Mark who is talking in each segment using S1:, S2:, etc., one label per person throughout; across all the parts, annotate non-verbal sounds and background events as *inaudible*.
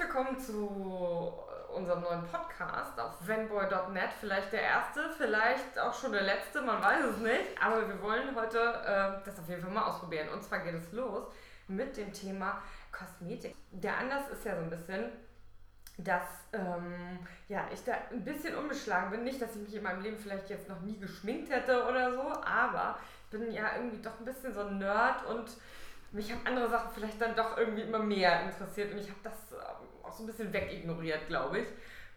S1: willkommen zu unserem neuen Podcast auf venboy.net. Vielleicht der erste, vielleicht auch schon der letzte, man weiß es nicht. Aber wir wollen heute äh, das auf jeden Fall mal ausprobieren. Und zwar geht es los mit dem Thema Kosmetik. Der Anlass ist ja so ein bisschen, dass ähm, ja, ich da ein bisschen unbeschlagen bin. Nicht, dass ich mich in meinem Leben vielleicht jetzt noch nie geschminkt hätte oder so, aber ich bin ja irgendwie doch ein bisschen so ein Nerd und mich haben andere Sachen vielleicht dann doch irgendwie immer mehr interessiert und ich habe das ähm, auch so ein bisschen wegignoriert, glaube ich.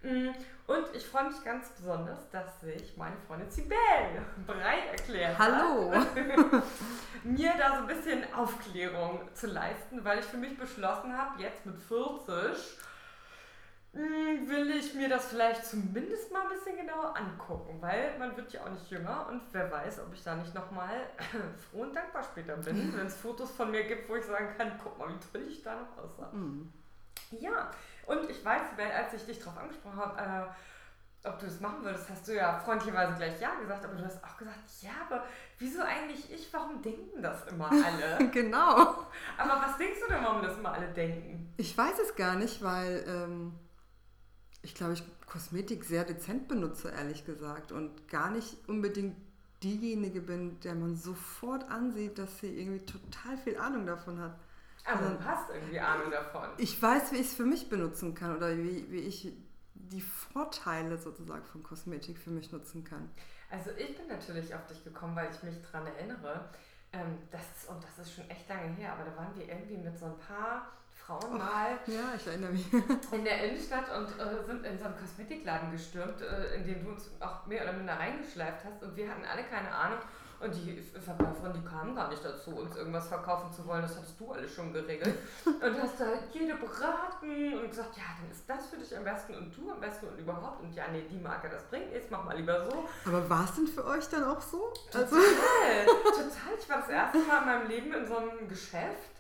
S1: Mm, und ich freue mich ganz besonders, dass sich meine Freundin Sibel *laughs* bereit erklärt
S2: Hallo.
S1: hat, *laughs* mir da so ein bisschen Aufklärung zu leisten, weil ich für mich beschlossen habe, jetzt mit 40 hm, will ich mir das vielleicht zumindest mal ein bisschen genauer angucken, weil man wird ja auch nicht jünger und wer weiß, ob ich da nicht nochmal *laughs* froh und dankbar später bin, wenn es Fotos von mir gibt, wo ich sagen kann, guck mal, wie toll ich da noch aussah. Mhm. Ja, und ich weiß, als ich dich darauf angesprochen habe, äh, ob du das machen würdest, hast du ja freundlicherweise gleich Ja gesagt, aber du hast auch gesagt, ja, aber wieso eigentlich ich? Warum denken das immer alle? *laughs*
S2: genau.
S1: Aber was denkst du denn, warum das immer alle denken?
S2: Ich weiß es gar nicht, weil ähm, ich glaube, ich Kosmetik sehr dezent benutze, ehrlich gesagt. Und gar nicht unbedingt diejenige bin, der man sofort ansieht, dass sie irgendwie total viel Ahnung davon hat.
S1: Aber also, du hast irgendwie Ahnung davon.
S2: Ich weiß, wie ich es für mich benutzen kann oder wie, wie ich die Vorteile sozusagen von Kosmetik für mich nutzen kann.
S1: Also ich bin natürlich auf dich gekommen, weil ich mich daran erinnere, ähm, das ist, und das ist schon echt lange her, aber da waren wir irgendwie mit so ein paar Frauen mal
S2: ja, ich erinnere mich. *laughs*
S1: in der Innenstadt und äh, sind in so einen Kosmetikladen gestürmt, äh, in den du uns auch mehr oder minder reingeschleift hast und wir hatten alle keine Ahnung. Und die Verkäuferin, die kamen gar nicht dazu, uns irgendwas verkaufen zu wollen. Das hattest du alles schon geregelt. *laughs* Und hast da jede beraten und gesagt, ja, dann ist das für dich am besten und du am besten und überhaupt. Und ja, nee, die Marke, das bringt nichts, mach mal lieber so.
S2: Aber war es denn für euch dann auch so?
S1: Total, also *laughs* total. Ich war das erste Mal in meinem Leben in so einem Geschäft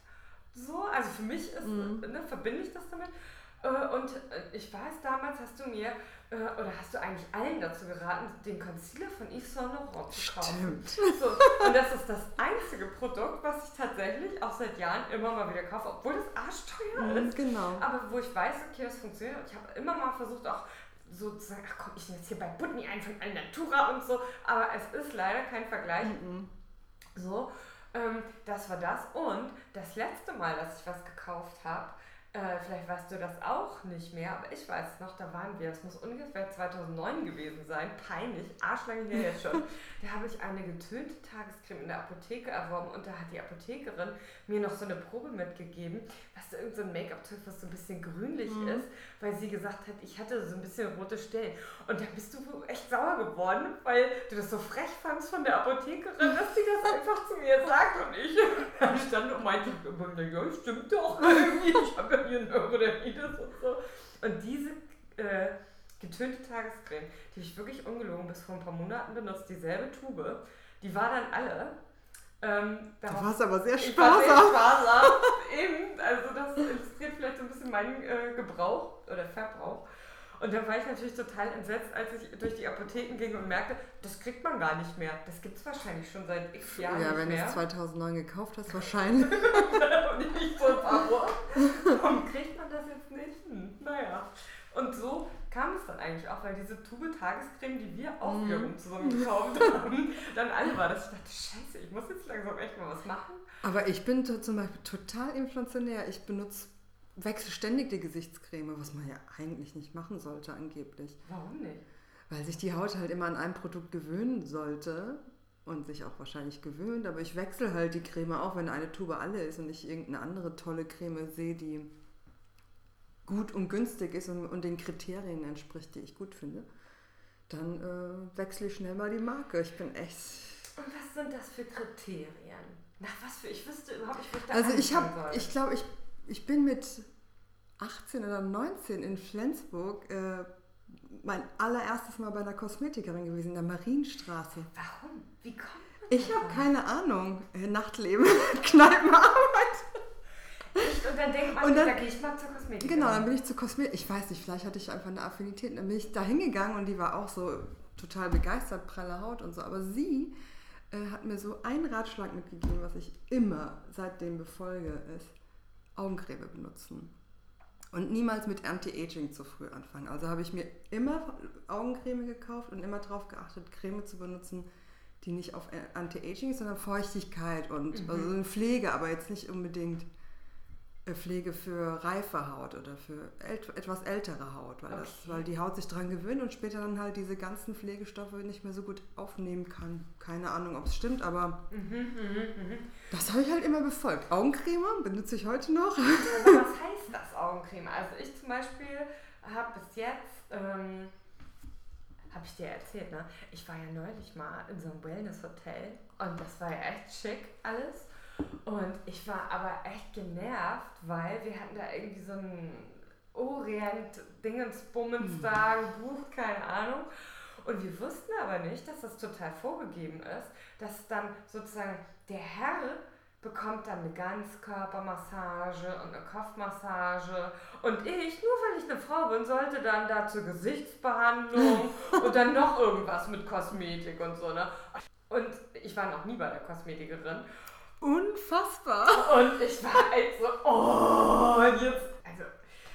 S1: so, also für mich ist, mhm. ne, verbinde ich das damit. Äh, und äh, ich weiß, damals hast du mir, äh, oder hast du eigentlich allen dazu geraten, den Concealer von Yves Saint Laurent zu kaufen. Stimmt. So, und das ist das einzige Produkt, was ich tatsächlich auch seit Jahren immer mal wieder kaufe, obwohl das arschteuer mhm, ist.
S2: Genau.
S1: Aber wo ich weiß, okay, das funktioniert. Ich habe immer mal versucht, auch so zu sagen, ach komm, ich nehme jetzt hier bei Butni ein von Alnatura und so. Aber es ist leider kein Vergleich. Mhm. So. Ähm, das war das. Und das letzte Mal, dass ich was gekauft habe, äh, vielleicht weißt du das auch nicht mehr, aber ich weiß es noch, da waren wir, es muss ungefähr 2009 gewesen sein, peinlich, arschlange her jetzt schon. *laughs* da habe ich eine getönte Tagescreme in der Apotheke erworben und da hat die Apothekerin mir noch so eine Probe mitgegeben, was da irgendein so Make-up-Zeug, was so ein bisschen grünlich mhm. ist, weil sie gesagt hat, ich hatte so ein bisschen rote Stellen. Und da bist du echt sauer geworden, weil du das so frech fandst von der Apothekerin, dass sie das einfach zu mir sagt und ich *laughs* stand und meinte, ja, stimmt doch irgendwie, *laughs* ich habe ja hier Neurodermitis und so. Und diese äh, getönte Tagescreme, die ich wirklich ungelogen bis vor ein paar Monaten benutzt, dieselbe Tube, die war dann alle.
S2: Ähm, du warst aber sehr sparsam. Ich war sehr
S1: sparsam. *laughs* Eben, also das illustriert vielleicht so ein bisschen meinen äh, Gebrauch oder Verbrauch. Und dann war ich natürlich total entsetzt, als ich durch die Apotheken ging und merkte, das kriegt man gar nicht mehr. Das gibt es wahrscheinlich schon seit x Jahren
S2: ja, wenn du es 2009 gekauft hast, *laughs* wahrscheinlich.
S1: und nicht so Warum kriegt man das jetzt nicht? Hm, naja. Und so kam es dann eigentlich auch, weil diese Tube Tagescreme, die wir auch mhm. wiederum zusammen gekauft haben, *laughs* dann alle war, dass ich dachte, scheiße, ich muss jetzt langsam echt mal was machen.
S2: Aber ich bin zum Beispiel total inflationär. Ich benutze wechsle ständig die Gesichtscreme, was man ja eigentlich nicht machen sollte angeblich.
S1: Warum nicht?
S2: Weil sich die Haut halt immer an ein Produkt gewöhnen sollte und sich auch wahrscheinlich gewöhnt. Aber ich wechsle halt die Creme auch, wenn eine Tube alle ist und ich irgendeine andere tolle Creme sehe, die gut und günstig ist und, und den Kriterien entspricht, die ich gut finde. Dann äh, wechsle ich schnell mal die Marke. Ich bin echt.
S1: Und was sind das für Kriterien? Nach was für? Ich wüsste überhaupt nicht,
S2: wo ich da Also ich habe, ich glaube, ich ich bin mit 18 oder 19 in Flensburg äh, mein allererstes Mal bei einer Kosmetikerin gewesen, in der Marienstraße.
S1: Warum? Wie kommt man
S2: Ich habe keine Ahnung. Äh, Nachtleben, *laughs* Kneipenarbeit.
S1: Und dann denkt man, dann, da gehe ich mal zur Kosmetikerin.
S2: Genau, dann bin ich zur Kosmetikerin. Ich weiß nicht, vielleicht hatte ich einfach eine Affinität. Dann bin ich da hingegangen und die war auch so total begeistert, pralle Haut und so. Aber sie äh, hat mir so einen Ratschlag mitgegeben, was ich immer seitdem befolge, ist Augencreme benutzen. Und niemals mit Anti-Aging zu früh anfangen. Also habe ich mir immer Augencreme gekauft und immer darauf geachtet, Creme zu benutzen, die nicht auf Anti-Aging ist, sondern Feuchtigkeit und mhm. also eine Pflege, aber jetzt nicht unbedingt Pflege für reife Haut oder für etwas ältere Haut, weil, okay. das, weil die Haut sich daran gewöhnt und später dann halt diese ganzen Pflegestoffe nicht mehr so gut aufnehmen kann. Keine Ahnung, ob es stimmt, aber mhm, mh, mh. das habe ich halt immer befolgt. Augencreme benutze ich heute noch.
S1: Aber was *laughs* heißt das Augencreme? Also ich zum Beispiel habe bis jetzt, ähm, habe ich dir erzählt, ne? ich war ja neulich mal in so einem Wellness-Hotel und das war ja echt schick alles. Und ich war aber echt genervt, weil wir hatten da irgendwie so ein Orient-Dingensbummens da gebucht, keine Ahnung. Und wir wussten aber nicht, dass das total vorgegeben ist, dass dann sozusagen der Herr bekommt dann eine Ganzkörpermassage und eine Kopfmassage. Und ich, nur weil ich eine Frau bin, sollte dann da zur Gesichtsbehandlung *laughs* und dann noch irgendwas mit Kosmetik und so. Ne? Und ich war noch nie bei der Kosmetikerin.
S2: Unfassbar.
S1: Und ich war halt so, oh, jetzt. Also,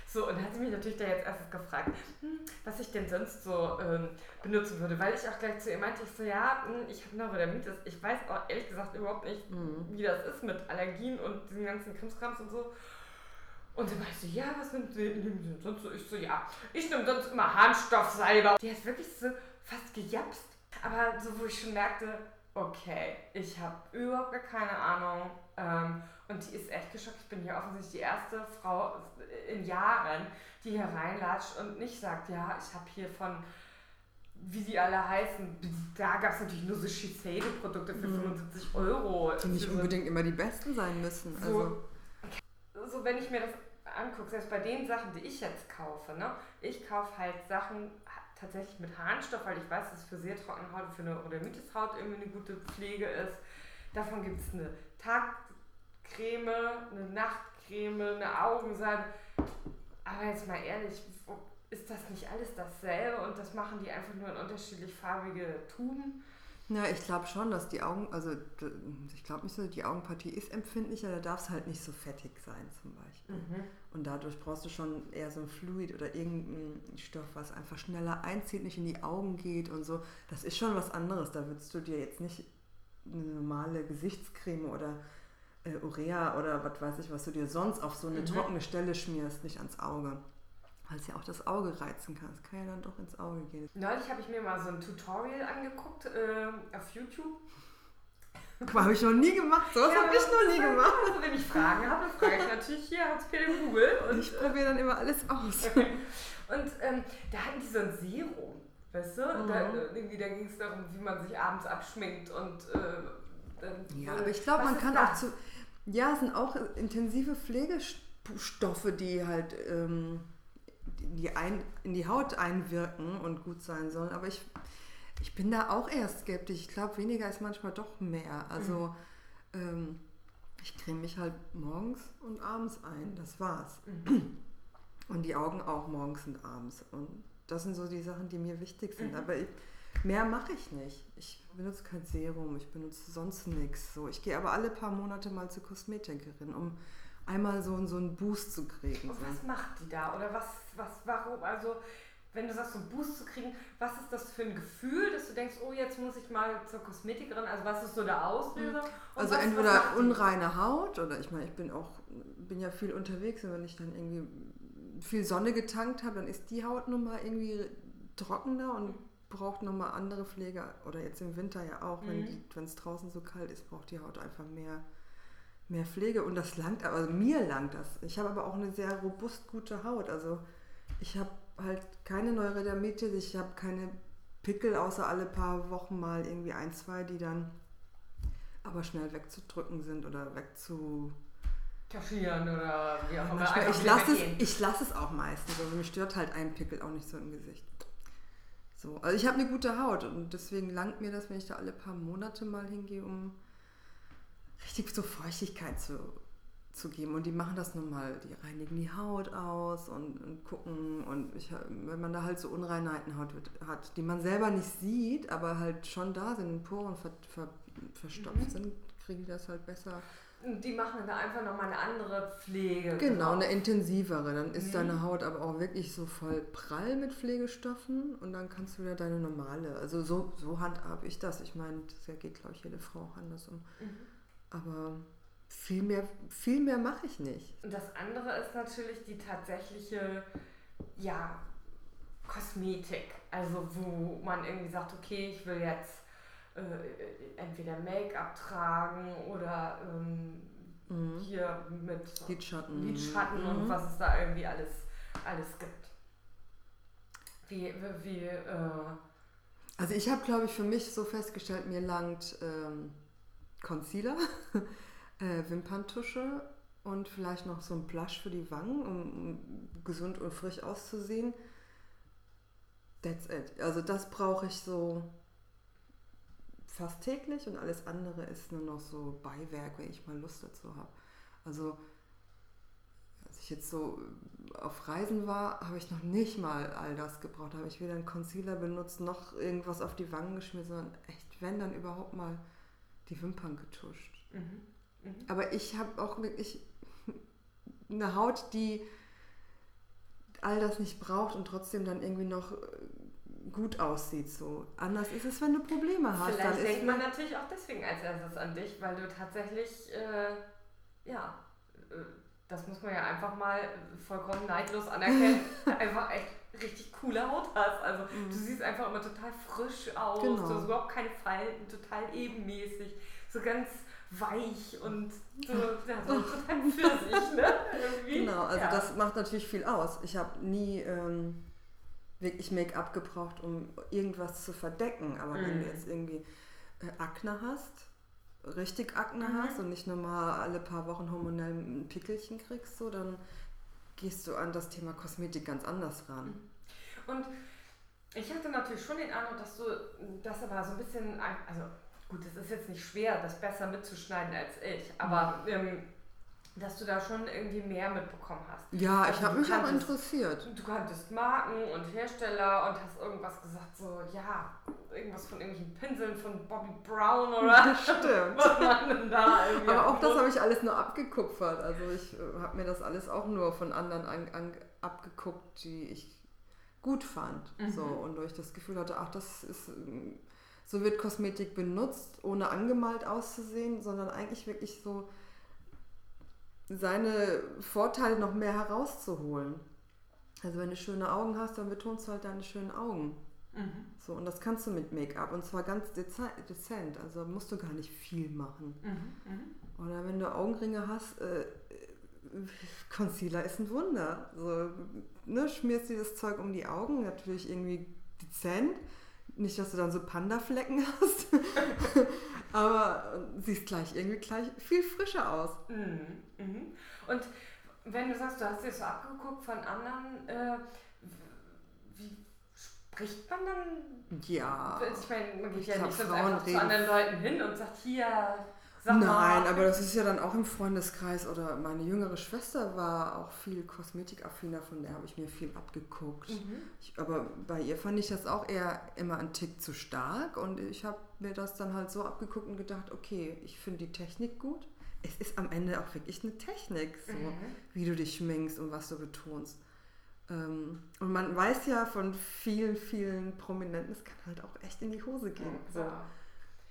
S1: so, und dann hat sie mich natürlich da jetzt erstes gefragt, hm, was ich denn sonst so ähm, benutzen würde, weil ich auch gleich zu ihr meinte, ich so, ja, hm, ich habe Neurodermitis. Ich weiß auch ehrlich gesagt überhaupt nicht, mhm. wie das ist mit Allergien und diesen ganzen Krimskrams und so. Und dann meinte sie, ja, was nimmt sie, sie sonst so? Ich so, ja, ich nehme sonst immer Harnstoffsalbe. Die hat wirklich so fast gejapst. Aber so, wo ich schon merkte, okay, ich habe überhaupt gar keine Ahnung. Ähm, und die ist echt geschockt. Ich bin hier offensichtlich die erste Frau in Jahren, die hier reinlatscht und nicht sagt, ja, ich habe hier von, wie sie alle heißen, da gab es natürlich nur so Shiseido-Produkte für mhm. 75 Euro.
S2: Die nicht unbedingt immer die besten sein müssen.
S1: So, also. so, wenn ich mir das angucke, selbst bei den Sachen, die ich jetzt kaufe, ne, ich kaufe halt Sachen, tatsächlich mit Harnstoff, weil ich weiß, dass es für sehr trockene Haut und für eine Neurodermitis-Haut irgendwie eine gute Pflege ist. Davon gibt es eine Tagcreme, eine Nachtcreme, eine Augensalbe. Aber jetzt mal ehrlich, ist das nicht alles dasselbe und das machen die einfach nur in unterschiedlich farbige Tuben?
S2: Ja, ich glaube schon, dass die Augen, also ich glaube nicht so, die Augenpartie ist empfindlicher, da darf es halt nicht so fettig sein zum Beispiel. Mhm. Und dadurch brauchst du schon eher so ein Fluid oder irgendeinen Stoff, was einfach schneller einzieht, nicht in die Augen geht und so. Das ist schon was anderes. Da würdest du dir jetzt nicht eine normale Gesichtscreme oder äh, Urea oder was weiß ich, was du dir sonst auf so eine mhm. trockene Stelle schmierst, nicht ans Auge. Weil es ja auch das Auge reizen kann. Es kann ja dann doch ins Auge gehen.
S1: Neulich habe ich mir mal so ein Tutorial angeguckt äh, auf YouTube.
S2: Habe ich noch nie gemacht. So was ja, habe ich noch nie gemacht.
S1: Also, wenn ich Fragen habe, frage ich natürlich hier Hans Peter Google.
S2: Und ich probiere dann immer alles aus.
S1: und ähm, da hatten die so ein Serum, weißt du? Mhm. Da, irgendwie, da ging es darum, wie man sich abends abschminkt und äh,
S2: Ja, aber ich glaube, man kann das? auch zu. Ja, es sind auch intensive Pflegestoffe, die halt. Ähm, die ein, in die Haut einwirken und gut sein sollen. Aber ich, ich bin da auch eher skeptisch. Ich glaube, weniger ist manchmal doch mehr. Also mhm. ähm, ich creme mich halt morgens und abends ein. Das war's. Mhm. Und die Augen auch morgens und abends. Und das sind so die Sachen, die mir wichtig sind. Mhm. Aber ich, mehr mache ich nicht. Ich benutze kein Serum, ich benutze sonst nichts. So, ich gehe aber alle paar Monate mal zur Kosmetikerin, um einmal so, so einen Boost zu kriegen.
S1: Und was macht die da? Oder was, was, warum? Also, wenn du sagst, so einen Boost zu kriegen, was ist das für ein Gefühl, dass du denkst, oh, jetzt muss ich mal zur Kosmetikerin? Also, was ist so der Auslöser? Und
S2: also,
S1: was,
S2: entweder was unreine Haut oder ich meine, ich bin auch, bin ja viel unterwegs und wenn ich dann irgendwie viel Sonne getankt habe, dann ist die Haut nun mal irgendwie trockener und braucht nochmal andere Pflege. Oder jetzt im Winter ja auch, mhm. wenn es draußen so kalt ist, braucht die Haut einfach mehr mehr Pflege und das langt, also mir langt das. Ich habe aber auch eine sehr robust gute Haut. Also ich habe halt keine Neurodermitis, ich habe keine Pickel, außer alle paar Wochen mal irgendwie ein, zwei, die dann aber schnell wegzudrücken sind oder wegzu
S1: kaschieren oder wie auch
S2: immer. Ich lasse es, ich lasse es auch meistens. Also mir stört halt ein Pickel auch nicht so im Gesicht. So, also ich habe eine gute Haut und deswegen langt mir das, wenn ich da alle paar Monate mal hingehe, um richtig so Feuchtigkeit zu, zu geben. Und die machen das nun mal, die reinigen die Haut aus und, und gucken. Und ich, wenn man da halt so Unreinheiten hat, hat, die man selber nicht sieht, aber halt schon da sind, Poren ver, ver, verstopft mhm. sind, kriegen die das halt besser
S1: die machen da einfach nochmal eine andere Pflege.
S2: Genau, eine intensivere. Dann ist mhm. deine Haut aber auch wirklich so voll prall mit Pflegestoffen und dann kannst du wieder deine normale. Also so, so handhabe ich das. Ich meine, das geht, glaube ich, jede Frau auch anders um. Mhm. Aber viel mehr, viel mehr mache ich nicht.
S1: Und das andere ist natürlich die tatsächliche, ja, Kosmetik. Also wo man irgendwie sagt, okay, ich will jetzt äh, entweder Make-up tragen oder ähm, mhm. hier mit
S2: Lidschatten,
S1: Lidschatten mhm. und was es da irgendwie alles, alles gibt. Wie, wie, wie äh
S2: also ich habe, glaube ich, für mich so festgestellt, mir langt ähm, Concealer, *laughs* äh, Wimperntusche und vielleicht noch so ein Blush für die Wangen, um, gesund und frisch auszusehen. That's it. Also das brauche ich so fast täglich und alles andere ist nur noch so Beiwerk, wenn ich mal Lust dazu habe. Also als ich jetzt so auf Reisen war, habe ich noch nicht mal all das gebraucht. Da habe ich weder einen Concealer benutzt, noch irgendwas auf die Wangen geschmiert, sondern echt, wenn dann überhaupt mal die Wimpern getuscht. Mhm. Mhm. Aber ich habe auch wirklich eine Haut, die all das nicht braucht und trotzdem dann irgendwie noch gut aussieht. So. Anders ist es, wenn du Probleme hast.
S1: Vielleicht denkt man natürlich auch deswegen als erstes an dich, weil du tatsächlich, äh, ja, äh, das muss man ja einfach mal vollkommen neidlos anerkennen, *laughs* einfach echt richtig coole Haut hast. Also mhm. du siehst einfach immer total frisch aus, genau. du hast überhaupt keine Falten, total ebenmäßig, so ganz weich und so, ja, so total für sich, ne?
S2: Irgendwie. Genau, also ja. das macht natürlich viel aus. Ich habe nie ähm, wirklich Make-up gebraucht, um irgendwas zu verdecken. Aber mhm. wenn du mhm. jetzt irgendwie äh, Akne hast, richtig Akne mhm. hast und nicht nur mal alle paar Wochen hormonell ein Pickelchen kriegst, so, dann gehst du an das Thema Kosmetik ganz anders ran.
S1: Mhm. Und ich hatte natürlich schon den Eindruck, dass du das aber so ein bisschen, also gut, es ist jetzt nicht schwer, das besser mitzuschneiden als ich, aber mhm. ähm, dass du da schon irgendwie mehr mitbekommen hast.
S2: Ja, also ich habe mich auch interessiert.
S1: Du kanntest Marken und Hersteller und hast irgendwas gesagt, so, ja, irgendwas von irgendwelchen Pinseln von Bobby Brown oder *laughs*
S2: Stimmt. was man denn da irgendwie Aber auch das habe ich alles nur abgekupfert. Also ich äh, habe mir das alles auch nur von anderen an, an, abgeguckt, die ich gut fand. Mhm. So, und durch das Gefühl hatte, ach, das ist so wird Kosmetik benutzt, ohne angemalt auszusehen, sondern eigentlich wirklich so seine Vorteile noch mehr herauszuholen. Also wenn du schöne Augen hast, dann betonst du halt deine schönen Augen. Mhm. So, und das kannst du mit Make-up und zwar ganz dezent. Also musst du gar nicht viel machen. Mhm. Mhm. Oder wenn du Augenringe hast, äh, Concealer ist ein Wunder. So, ne, schmierst dir das Zeug um die Augen, natürlich irgendwie dezent. Nicht, dass du dann so Panda-Flecken *laughs* hast, aber siehst gleich irgendwie gleich viel frischer aus.
S1: Mhm. Mhm. Und wenn du sagst, du hast dir so abgeguckt von anderen, äh, wie spricht man dann?
S2: Ja.
S1: Ich meine, man geht ja nicht so einfach zu anderen Leuten hin und sagt, hier,
S2: Nein, mal. aber das ist ja dann auch im Freundeskreis oder meine jüngere Schwester war auch viel kosmetikaffiner, von der habe ich mir viel abgeguckt. Mhm. Ich, aber bei ihr fand ich das auch eher immer ein Tick zu stark und ich habe mir das dann halt so abgeguckt und gedacht, okay, ich finde die Technik gut. Es ist am Ende auch wirklich eine Technik, so, mhm. wie du dich schminkst und was du betonst. Ähm, und man weiß ja von vielen, vielen Prominenten, es kann halt auch echt in die Hose gehen. Ja, so.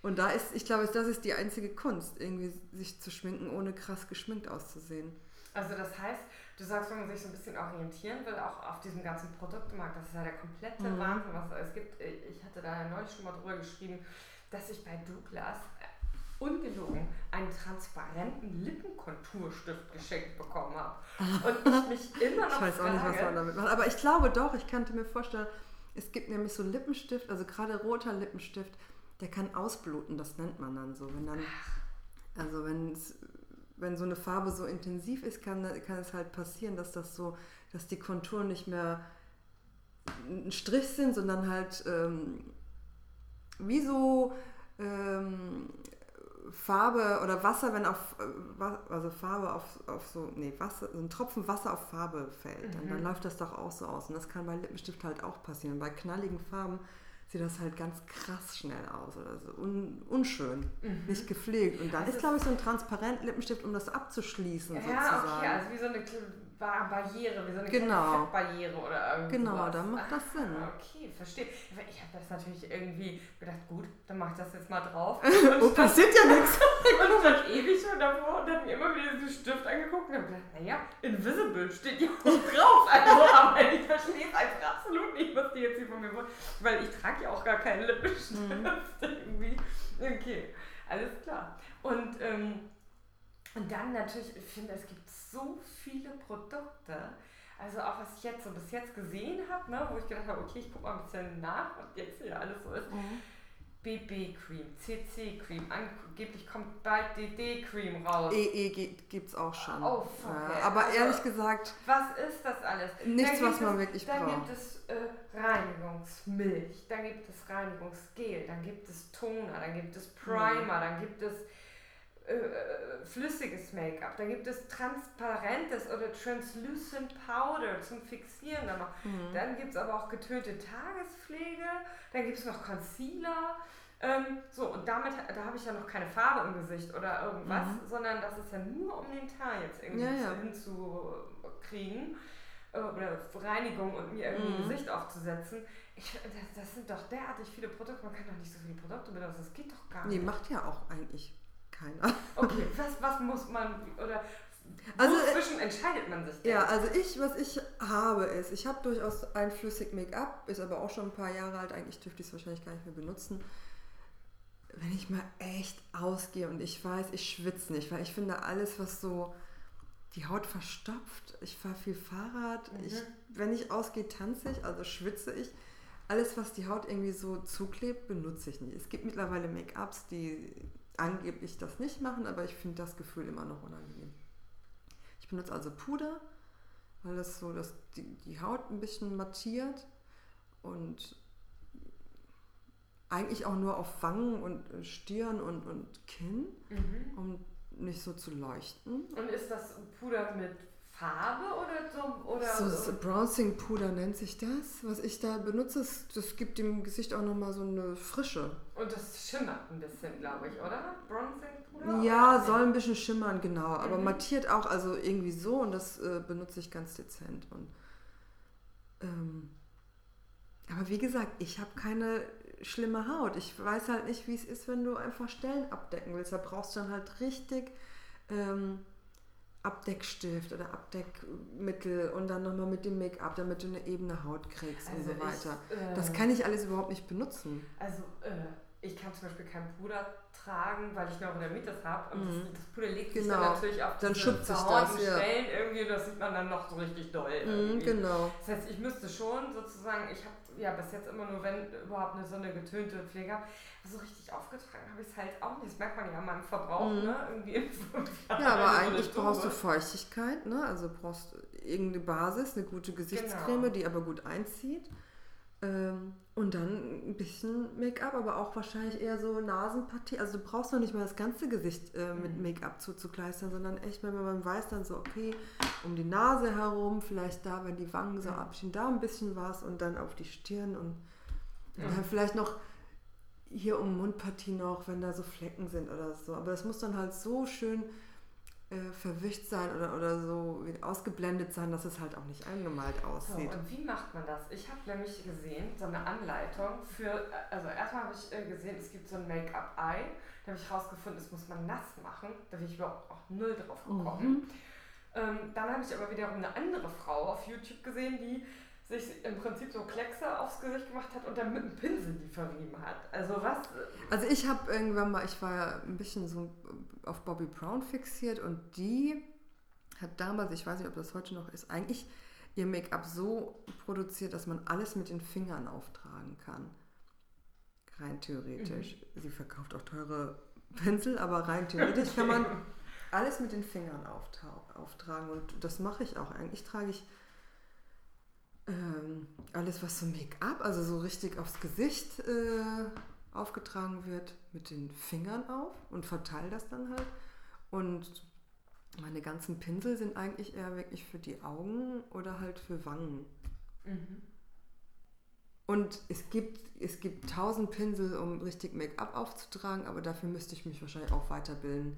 S2: Und da ist, ich glaube, das ist die einzige Kunst, irgendwie sich zu schminken, ohne krass geschminkt auszusehen.
S1: Also das heißt, du sagst, wenn man sich so ein bisschen orientieren will, auch auf diesem ganzen Produktmarkt, das ist ja der komplette mhm. Wahnsinn, was es gibt. Ich hatte da ja neulich schon mal drüber geschrieben, dass ich bei Douglas äh, ungelogen einen transparenten Lippenkonturstift geschenkt bekommen habe. *laughs* Und ich mich immer noch Ich
S2: weiß auch nicht, was man damit macht. Aber ich glaube doch, ich könnte mir vorstellen, es gibt nämlich so Lippenstift, also gerade roter Lippenstift, der kann ausbluten, das nennt man dann so. Wenn dann, also wenn so eine Farbe so intensiv ist, kann, kann es halt passieren, dass das so, dass die Konturen nicht mehr ein Strich sind, sondern halt ähm, wie so ähm, Farbe oder Wasser, wenn auf also Farbe auf, auf so, nee, Wasser, so ein Tropfen Wasser auf Farbe fällt, mhm. dann, dann, läuft das doch auch so aus. Und das kann bei Lippenstift halt auch passieren. Bei knalligen Farben sieht das halt ganz krass schnell aus oder so un, unschön, mhm. nicht gepflegt. Und dann ist, glaube ich, so ein transparent Lippenstift, um das abzuschließen
S1: ja,
S2: sozusagen.
S1: Okay, also wie so eine Barriere, wie so eine
S2: genau.
S1: Barriere oder irgendwie
S2: Genau, dann macht das Sinn.
S1: Ah, okay, verstehe. Ich habe das natürlich irgendwie gedacht, gut, dann mache ich das jetzt mal drauf. *laughs*
S2: oh, passiert ja nichts. *laughs*
S1: Und stand ewig schon davor und habe mir immer wieder diesen Stift angeguckt und habe gedacht, naja, Invisible steht ja auch drauf. Also, *laughs* aber ich verstehe es einfach absolut nicht, was die jetzt hier von mir wollen. Weil ich trage ja auch gar keinen Lippenstift mhm. irgendwie. Okay, alles klar. Und, ähm, und dann natürlich, ich finde, es gibt so viele Produkte. Also auch was ich jetzt so bis jetzt gesehen habe, ne, wo ich gedacht habe, okay, ich gucke mal ein bisschen nach, was jetzt hier alles so ist. Mhm. BB-Cream, CC-Cream, angeblich kommt bald DD-Cream raus.
S2: EE gibt es auch schon.
S1: Oh, fuck,
S2: ja, aber also, ehrlich gesagt.
S1: Was ist das alles?
S2: Nichts, was man es, wirklich
S1: dann
S2: braucht.
S1: Dann gibt es äh, Reinigungsmilch, dann gibt es Reinigungsgel, dann gibt es Toner, dann gibt es Primer, mhm. dann gibt es äh, flüssiges Make-up. Da gibt es transparentes oder translucent Powder zum Fixieren. Mhm. Dann gibt es aber auch getönte Tagespflege. Dann gibt es noch Concealer. Ähm, so, und damit, da habe ich ja noch keine Farbe im Gesicht oder irgendwas, mhm. sondern das ist ja nur um den Teint jetzt irgendwie ja, ja. hinzukriegen äh, oder Reinigung und mir irgendwie mhm. ein Gesicht aufzusetzen. Ich, das, das, sind doch derartig viele Produkte, man kann doch nicht so viele Produkte benutzen, das geht doch gar nicht.
S2: Nee, macht ja auch eigentlich keiner.
S1: Okay, was, was muss man oder also, zwischen entscheidet man sich
S2: denn? Ja, also ich, was ich habe, ist, ich habe durchaus ein flüssig Make-up, ist aber auch schon ein paar Jahre alt, eigentlich dürfte ich es wahrscheinlich gar nicht mehr benutzen. Wenn ich mal echt ausgehe und ich weiß, ich schwitze nicht, weil ich finde alles, was so die Haut verstopft, ich fahre viel Fahrrad, mhm. ich, wenn ich ausgehe, tanze ich, also schwitze ich. Alles, was die Haut irgendwie so zuklebt, benutze ich nicht. Es gibt mittlerweile Make-ups, die angeblich das nicht machen, aber ich finde das Gefühl immer noch unangenehm. Ich benutze also Puder, weil das so dass die, die Haut ein bisschen mattiert und eigentlich auch nur auf Wangen und Stirn und, und Kinn, mhm. um nicht so zu leuchten.
S1: Und ist das Puder mit Farbe oder so? Oder
S2: so, so Bronzing Puder nennt sich das. Was ich da benutze, das gibt dem Gesicht auch nochmal so eine Frische.
S1: Und das schimmert ein bisschen, glaube ich, oder? Bronzing Puder?
S2: Ja, soll ein bisschen schimmern, genau. Aber mhm. mattiert auch, also irgendwie so und das äh, benutze ich ganz dezent. Und, ähm, aber wie gesagt, ich habe keine schlimme Haut. Ich weiß halt nicht, wie es ist, wenn du einfach Stellen abdecken willst. Da brauchst du dann halt richtig. Ähm, Abdeckstift oder Abdeckmittel und dann nochmal mit dem Make-up, damit du eine ebene Haut kriegst also und so weiter. Ich, äh, das kann ich alles überhaupt nicht benutzen.
S1: Also äh, ich kann zum Beispiel kein Puder tragen, weil ich Neurodermitis habe und mhm. das, das, Puder legt sich dann genau. natürlich auf
S2: dann
S1: diese
S2: verhornten
S1: ja. Stellen irgendwie, das sieht man dann noch so richtig doll. Mhm,
S2: genau.
S1: Das heißt, ich müsste schon sozusagen, ich habe ja bis jetzt immer nur, wenn überhaupt eine so eine getönte Pflege habe, so richtig aufgetragen habe ich es halt auch nicht. Das merkt man ja an meinem Verbrauch, mhm. ne? Irgendwie in
S2: Ja, aber so eigentlich brauchst du Feuchtigkeit, ne? Also brauchst irgendeine Basis, eine gute Gesichtscreme, genau. die aber gut einzieht. Ähm, und dann ein bisschen Make-up, aber auch wahrscheinlich eher so Nasenpartie. Also du brauchst noch nicht mal das ganze Gesicht äh, mit mhm. Make-up zuzukleistern, sondern echt, wenn man weiß dann so, okay, um die Nase herum, vielleicht da, wenn die Wangen so abstehen, da ein bisschen was und dann auf die Stirn und, und dann vielleicht noch hier um Mundpartie noch, wenn da so Flecken sind oder so. Aber es muss dann halt so schön äh, verwischt sein oder, oder so ausgeblendet sein, dass es halt auch nicht eingemalt aussieht.
S1: So, und wie macht man das? Ich habe nämlich gesehen, so eine Anleitung für, also erstmal habe ich äh, gesehen, es gibt so ein Make-up-Eye. Da habe ich rausgefunden, das muss man nass machen. Da bin ich überhaupt auch null drauf gekommen. Mhm. Ähm, dann habe ich aber wiederum eine andere Frau auf YouTube gesehen, die sich im Prinzip so Kleckse aufs Gesicht gemacht hat und dann mit einem Pinsel die verrieben hat. Also was?
S2: Also ich habe irgendwann mal, ich war ja ein bisschen so auf Bobby Brown fixiert und die hat damals, ich weiß nicht, ob das heute noch ist, eigentlich ihr Make-up so produziert, dass man alles mit den Fingern auftragen kann. Rein theoretisch. Mhm. Sie verkauft auch teure Pinsel, aber rein theoretisch kann man *laughs* alles mit den Fingern auftragen und das mache ich auch. Eigentlich trage ich ähm, alles, was so Make-up, also so richtig aufs Gesicht äh, aufgetragen wird, mit den Fingern auf und verteile das dann halt. Und meine ganzen Pinsel sind eigentlich eher wirklich für die Augen oder halt für Wangen. Mhm. Und es gibt, es gibt tausend Pinsel, um richtig Make-up aufzutragen, aber dafür müsste ich mich wahrscheinlich auch weiterbilden.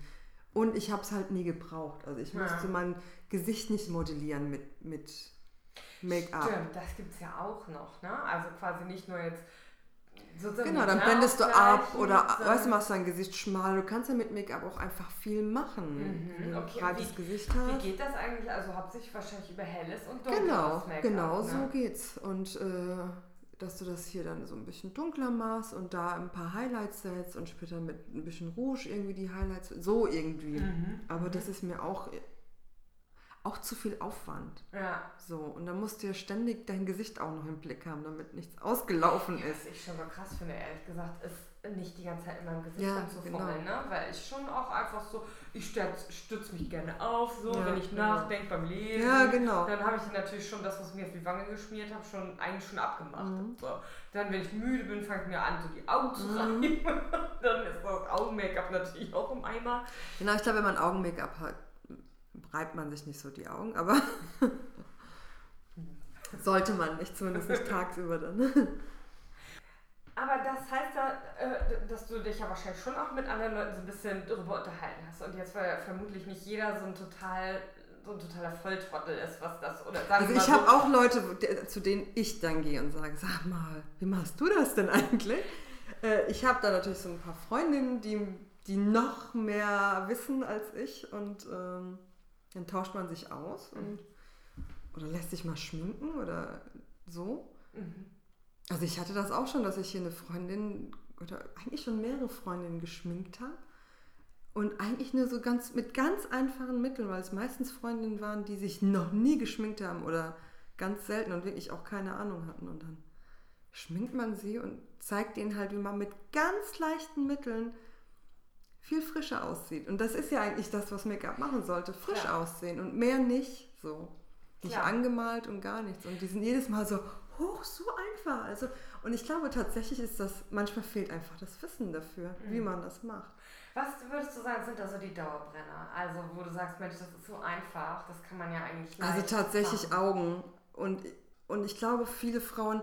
S2: Und ich habe es halt nie gebraucht. Also ich
S1: Ja.
S2: musste mein Gesicht nicht modellieren mit, mit Make-up.
S1: Stimmt, das gibt es ja auch noch, ne? Also quasi nicht nur jetzt sozusagen
S2: Genau, dann blendest du ab oder weißt du, machst dein Gesicht schmal. Du kannst ja mit Make-up auch einfach viel machen.
S1: Mhm,
S2: ein
S1: okay,
S2: breites
S1: wie-
S2: Gesicht
S1: Wie
S2: hast.
S1: geht das eigentlich? Also hauptsächlich wahrscheinlich über helles und dunkles
S2: Genau,
S1: Make-up.
S2: genau
S1: ne?
S2: so geht's. Und äh, dass du das hier dann so ein bisschen dunkler machst und da ein paar Highlights setzt und später mit ein bisschen Rouge irgendwie die Highlights, so irgendwie.
S1: Mhm.
S2: Aber das ist mir auch, auch zu viel Aufwand.
S1: Ja,
S2: So, und dann musst du ja ständig dein Gesicht auch noch im Blick haben, damit nichts ausgelaufen ist.
S1: was ich schon mal krass finde, ehrlich gesagt, ist nicht die ganze Zeit in meinem Gesicht
S2: Ja,
S1: rumzufummeln,
S2: genau.
S1: ne? Weil ich schon auch einfach so, ich stütze stütz mich gerne auf, so,
S2: Ja,
S1: wenn ich
S2: genau.
S1: nachdenke beim Lesen.
S2: Ja, genau.
S1: Dann habe ich natürlich schon das, was ich mir auf die Wange geschmiert habe, schon eigentlich schon abgemacht.
S2: Mhm.
S1: So. Dann, wenn ich müde bin, fange ich mir an, so die Augen zu
S2: Mhm.
S1: reiben. *laughs* Dann ist das Augen-Make-up natürlich auch im Eimer.
S2: Genau, ich glaube, wenn man Augen-Make-up hat, reibt man sich nicht so die Augen, aber *laughs* sollte man nicht, zumindest nicht tagsüber dann.
S1: Aber das heißt ja, äh, dass du dich ja wahrscheinlich schon auch mit anderen Leuten so ein bisschen darüber unterhalten hast. Und jetzt, weil vermutlich nicht jeder so ein total so ein totaler Volltrottel ist, was das oder sagen
S2: Also ich
S1: mal
S2: habe
S1: so,
S2: auch Leute, zu denen ich dann gehe und sage, sag mal, wie machst du das denn eigentlich? Äh, Ich habe da natürlich so ein paar Freundinnen, die, die noch mehr wissen als ich und ähm, dann tauscht man sich aus und, oder lässt sich mal schminken oder so.
S1: Mhm.
S2: Also ich hatte das auch schon, dass ich hier eine Freundin oder eigentlich schon mehrere Freundinnen geschminkt habe. Und eigentlich nur so ganz mit ganz einfachen Mitteln, weil es meistens Freundinnen waren, die sich noch nie geschminkt haben oder ganz selten und wirklich auch keine Ahnung hatten. Und dann schminkt man sie und zeigt ihnen halt, wie man mit ganz leichten Mitteln viel frischer aussieht. Und das ist ja eigentlich das, was Make-up machen sollte, frisch
S1: Klar.
S2: aussehen und mehr nicht so. Nicht
S1: Klar.
S2: angemalt und gar nichts. Und die sind jedes Mal so, hoch, so einfach. Also, und ich glaube tatsächlich ist das, manchmal fehlt einfach das Wissen dafür, wie
S1: Mhm.
S2: man das macht.
S1: Was würdest du sagen, sind da so die Dauerbrenner? Also, wo du sagst, Mensch, das ist so einfach, das kann man ja eigentlich
S2: Also tatsächlich
S1: machen.
S2: Augen. Und, und ich glaube, viele Frauen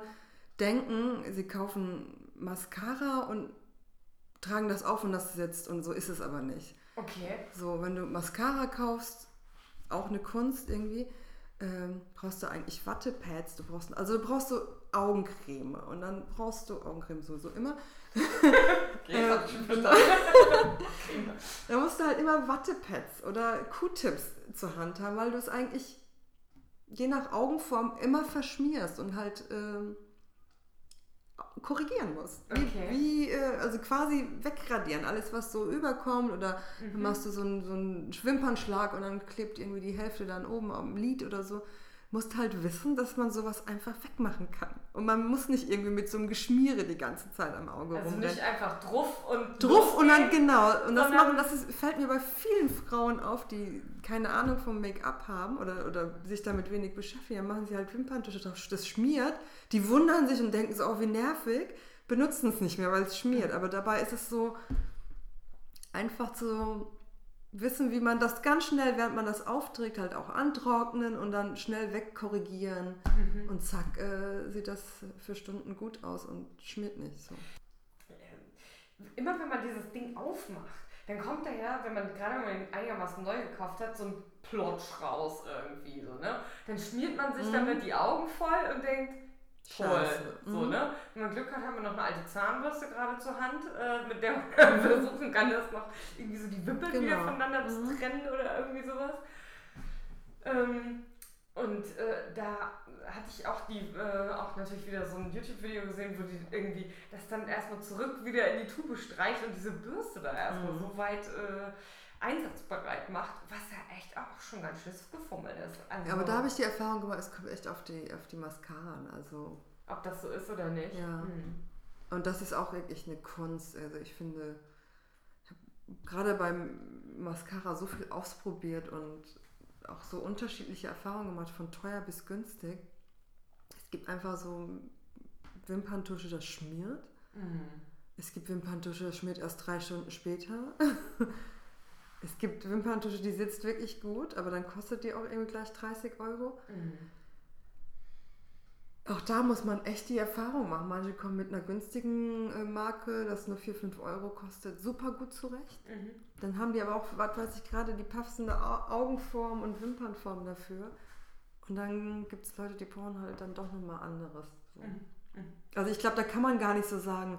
S2: denken, sie kaufen Mascara und tragen das auf und das sitzt. Und so ist es aber nicht.
S1: Okay.
S2: So, wenn du Mascara kaufst, auch eine Kunst irgendwie, ähm, brauchst du eigentlich Wattepads. Du brauchst, also du brauchst so Augencreme. Und dann brauchst du Augencreme sowieso immer. *laughs*
S1: Okay, ich schon verstanden. *laughs*
S2: Da musst du halt immer Wattepads oder Q-Tips zur Hand haben, weil du es eigentlich je nach Augenform immer verschmierst und halt ähm, korrigieren musst. Wie,
S1: Okay.
S2: wie äh, also quasi wegradieren, alles was so überkommt oder dann machst du so einen, so einen Wimpernschlag und dann klebt irgendwie die Hälfte dann oben am Lid oder so. Musst halt wissen, dass man sowas einfach wegmachen kann. Und man muss nicht irgendwie mit so einem Geschmiere die ganze Zeit am Auge
S1: Also
S2: rumrennen.
S1: nicht einfach druff und
S2: Druff und dann genau. Und das machen, das ist, fällt mir bei vielen Frauen auf, die keine Ahnung vom Make-up haben oder, oder sich damit wenig beschäftigen. Dann machen sie halt Wimperntusche drauf, das schmiert. Die wundern sich und denken so, oh, wie nervig, benutzen es nicht mehr, weil es schmiert. Aber dabei ist es so einfach zu wissen, wie man das ganz schnell, während man das aufträgt, halt auch antrocknen und dann schnell wegkorrigieren.
S1: Mhm.
S2: Und zack, äh, sieht das für Stunden gut aus und schmiert nicht so.
S1: Immer wenn man dieses Ding aufmacht, dann kommt da ja, wenn man gerade wenn man ihn einigermaßen neu gekauft hat, so ein Plotsch raus irgendwie so, ne? Dann schmiert man sich
S2: Mhm.
S1: damit die Augen voll und denkt, toll.
S2: Scheiße.
S1: So,
S2: Mhm.
S1: ne? Wenn man Glück hat, haben wir noch eine alte Zahnbürste gerade zur Hand, äh, mit der man *laughs* versuchen kann, das noch irgendwie so die Wimpel wieder
S2: Genau.
S1: voneinander zu
S2: Mhm.
S1: trennen oder irgendwie sowas. Ähm, und äh, da hatte ich auch die äh, auch natürlich wieder so ein YouTube-Video gesehen, wo die irgendwie das dann erstmal zurück wieder in die Tube streicht und diese Bürste da erstmal
S2: Mhm.
S1: so weit äh, einsatzbereit macht, was ja echt auch schon ganz schön gefummelt ist. Also,
S2: Ja, aber da habe ich die Erfahrung gemacht, es kommt echt auf die, auf die Mascara an. Also,
S1: ob das so ist oder nicht.
S2: Ja.
S1: Hm.
S2: und das ist auch wirklich eine Kunst. Also ich finde, ich habe gerade beim Mascara so viel ausprobiert und auch so unterschiedliche Erfahrungen gemacht, von teuer bis günstig. Es gibt einfach so Wimperntusche, das schmiert.
S1: Hm.
S2: Es gibt Wimperntusche, das schmiert erst drei Stunden später. *laughs* es gibt Wimperntusche, die sitzt wirklich gut, aber dann kostet die auch irgendwie gleich 30 Euro.
S1: Hm.
S2: auch da muss man echt die Erfahrung machen. Manche kommen mit einer günstigen äh, Marke, das nur 4, 5 Euro kostet, super gut zurecht. Mhm. Dann haben die aber auch, was weiß ich, gerade die passende Augenform und Wimpernform dafür. Und dann gibt es Leute, die brauchen halt dann doch nochmal anderes. So. Mhm. Mhm. Also ich glaube, da kann man gar nicht so sagen,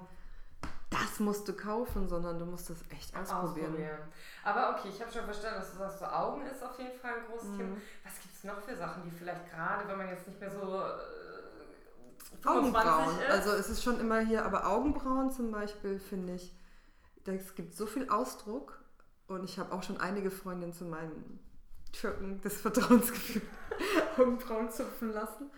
S2: das musst du kaufen, sondern du musst das echt ausprobieren. ausprobieren.
S1: Aber okay, ich habe schon verstanden, dass du sagst, so Augen ist auf jeden Fall ein großes mhm. Thema. Was gibt es noch für Sachen, die vielleicht gerade, wenn man jetzt nicht mehr so
S2: äh, Augenbrauen. Ist? Also es ist schon immer hier, aber Augenbrauen zum Beispiel finde ich, es gibt so viel Ausdruck und ich habe auch schon einige Freundinnen zu meinen Türken des Vertrauensgefühls *laughs* Augenbrauen zupfen lassen.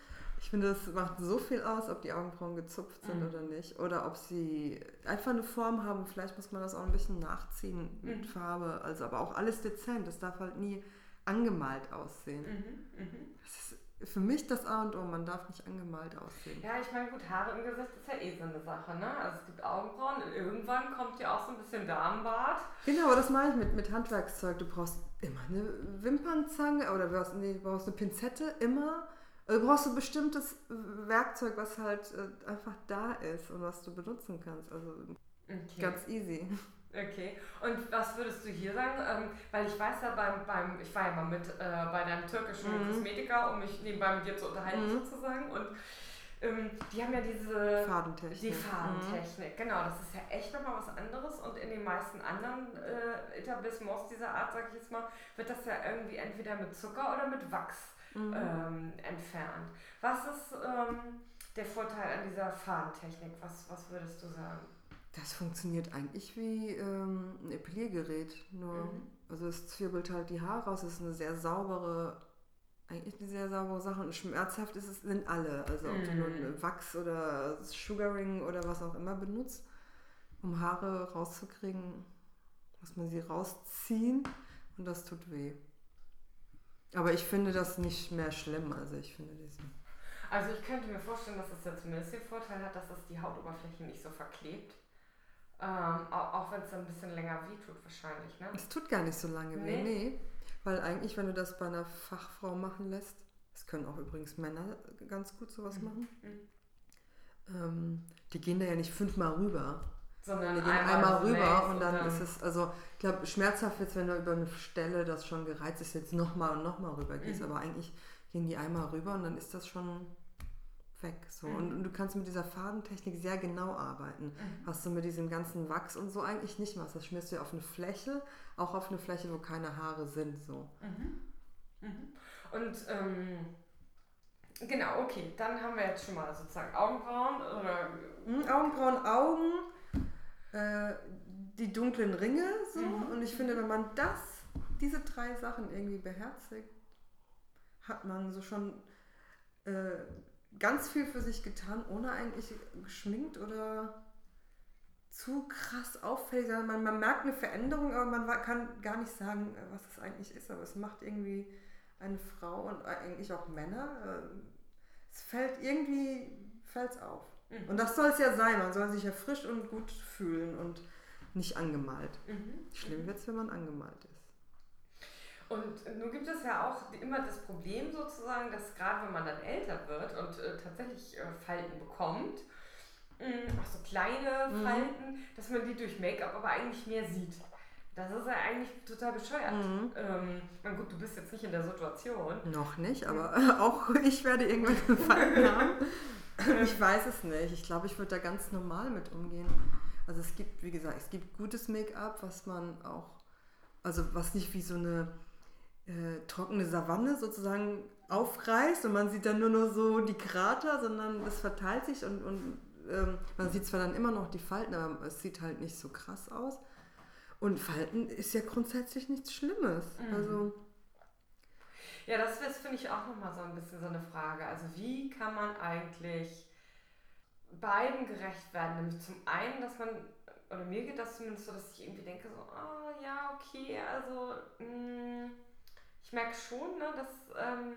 S2: Ich finde, das macht so viel aus, ob die Augenbrauen gezupft sind mhm. oder nicht. Oder ob sie einfach eine Form haben. Vielleicht muss man das auch ein bisschen nachziehen mit mhm. Farbe. Also aber auch alles dezent. Das darf halt nie angemalt aussehen. Mhm. mhm. Das ist für mich das A und O. Man darf nicht angemalt aussehen.
S1: Ja, ich meine, gut, Haare im Gesicht ist ja eh so eine Sache. Ne? Also es gibt Augenbrauen. Und irgendwann kommt ja auch so ein bisschen Damenbart.
S2: Genau, aber das mache ich mit, mit Handwerkszeug. Du brauchst immer eine Wimpernzange oder du brauchst, nee, du brauchst eine Pinzette. Immer also du brauchst ein bestimmtes Werkzeug, was halt äh, einfach da ist und was du benutzen kannst. Also okay. ganz easy.
S1: Okay. Und was würdest du hier sagen? Ähm, weil ich weiß ja beim, beim ich war ja mal mit äh, bei deinem türkischen mhm. Kosmetiker, um mich nebenbei mit dir zu unterhalten mhm. sozusagen. Und ähm, die haben ja diese
S2: Fadentechnik.
S1: Die Fadentechnik, mhm. genau. Das ist ja echt nochmal was anderes. Und in den meisten anderen äh, Etablissements dieser Art, sag ich jetzt mal, wird das ja irgendwie entweder mit Zucker oder mit Wachs mhm. ähm, entfernt. Was ist ähm, der Vorteil an dieser Fadentechnik? Was, was würdest du sagen?
S2: Das funktioniert eigentlich wie ähm, ein Epiliergerät. Nur, mhm. also es zwirbelt halt die Haare raus. Es ist eine sehr saubere, eigentlich eine sehr saubere Sache. Und schmerzhaft ist es, sind alle. Also ob mhm. du nur mhm. Wachs oder Sugaring oder was auch immer benutzt, um Haare rauszukriegen, muss man sie rausziehen und das tut weh. Aber ich finde das nicht mehr schlimm. Also ich finde diesen.
S1: Also ich könnte mir vorstellen, dass es ja zumindest den Vorteil hat, dass es die Hautoberfläche nicht so verklebt. Ähm, auch, auch wenn es ein bisschen länger wehtut wahrscheinlich, ne?
S2: Es tut gar nicht so lange nee. weh, nee. Weil eigentlich, wenn du das bei einer Fachfrau machen lässt, das können auch übrigens Männer ganz gut sowas mhm. machen, mhm. Ähm, die gehen da ja nicht fünfmal rüber. Sondern wir gehen einmal, einmal rüber und dann, und dann, ist es, also ich glaube, schmerzhaft jetzt, wenn du über eine Stelle das schon gereizt ist, jetzt nochmal und nochmal rüber gehst, mhm. aber eigentlich gehen die einmal rüber und dann ist das schon weg. So. Mhm. Und, und, du kannst mit dieser Fadentechnik sehr genau arbeiten. Mhm. Was du mit diesem ganzen Wachs und so eigentlich nicht machst. Das schmierst du ja auf eine Fläche, auch auf eine Fläche, wo keine Haare sind. So.
S1: Mhm. Mhm. Und ähm, genau, okay, dann haben wir jetzt schon mal sozusagen Augenbrauen oder
S2: mhm, Augenbrauen, Augen äh, die dunklen Ringe so. Mhm. Und ich finde, wenn man das, diese drei Sachen irgendwie beherzigt, hat man so schon äh, ganz viel für sich getan, ohne eigentlich geschminkt oder zu krass auffällig. Man, man merkt eine Veränderung, aber man kann gar nicht sagen, äh, was es eigentlich ist. Aber es macht irgendwie eine Frau und eigentlich auch Männer. Äh, es fällt irgendwie fällt's auf. Mhm. Und das soll es ja sein. Man soll sich ja frisch und gut fühlen und nicht angemalt. Mhm. Schlimm wird es, wenn man angemalt ist.
S1: Und nun gibt es ja auch immer das Problem sozusagen, dass gerade wenn man dann älter wird und äh, tatsächlich äh, Falten bekommt, mh, auch so kleine mhm. Falten, dass man die durch Make-up aber eigentlich mehr sieht. Das ist ja eigentlich total bescheuert. Mhm. Ähm, na gut, du bist jetzt nicht in der Situation.
S2: Noch nicht, aber *laughs* auch ich werde irgendwann *laughs* Falten haben. Ich weiß es nicht. Ich glaube, ich würde da ganz normal mit umgehen. Also es gibt, wie gesagt, es gibt gutes Make-up, was man auch, also was nicht wie so eine äh, trockene Savanne sozusagen aufreißt und man sieht dann nur noch so die Krater, sondern es verteilt sich und, und ähm, man sieht zwar dann immer noch die Falten, aber es sieht halt nicht so krass aus. Und Falten ist ja grundsätzlich nichts Schlimmes. Mhm. Also
S1: ja, das ist, finde ich, auch nochmal so ein bisschen so eine Frage. Also wie kann man eigentlich beiden gerecht werden? Nämlich zum einen, dass man, oder mir geht das zumindest so, dass ich irgendwie denke, so, oh ja, okay, also mh, hm, ich merke schon, ne, dass ähm,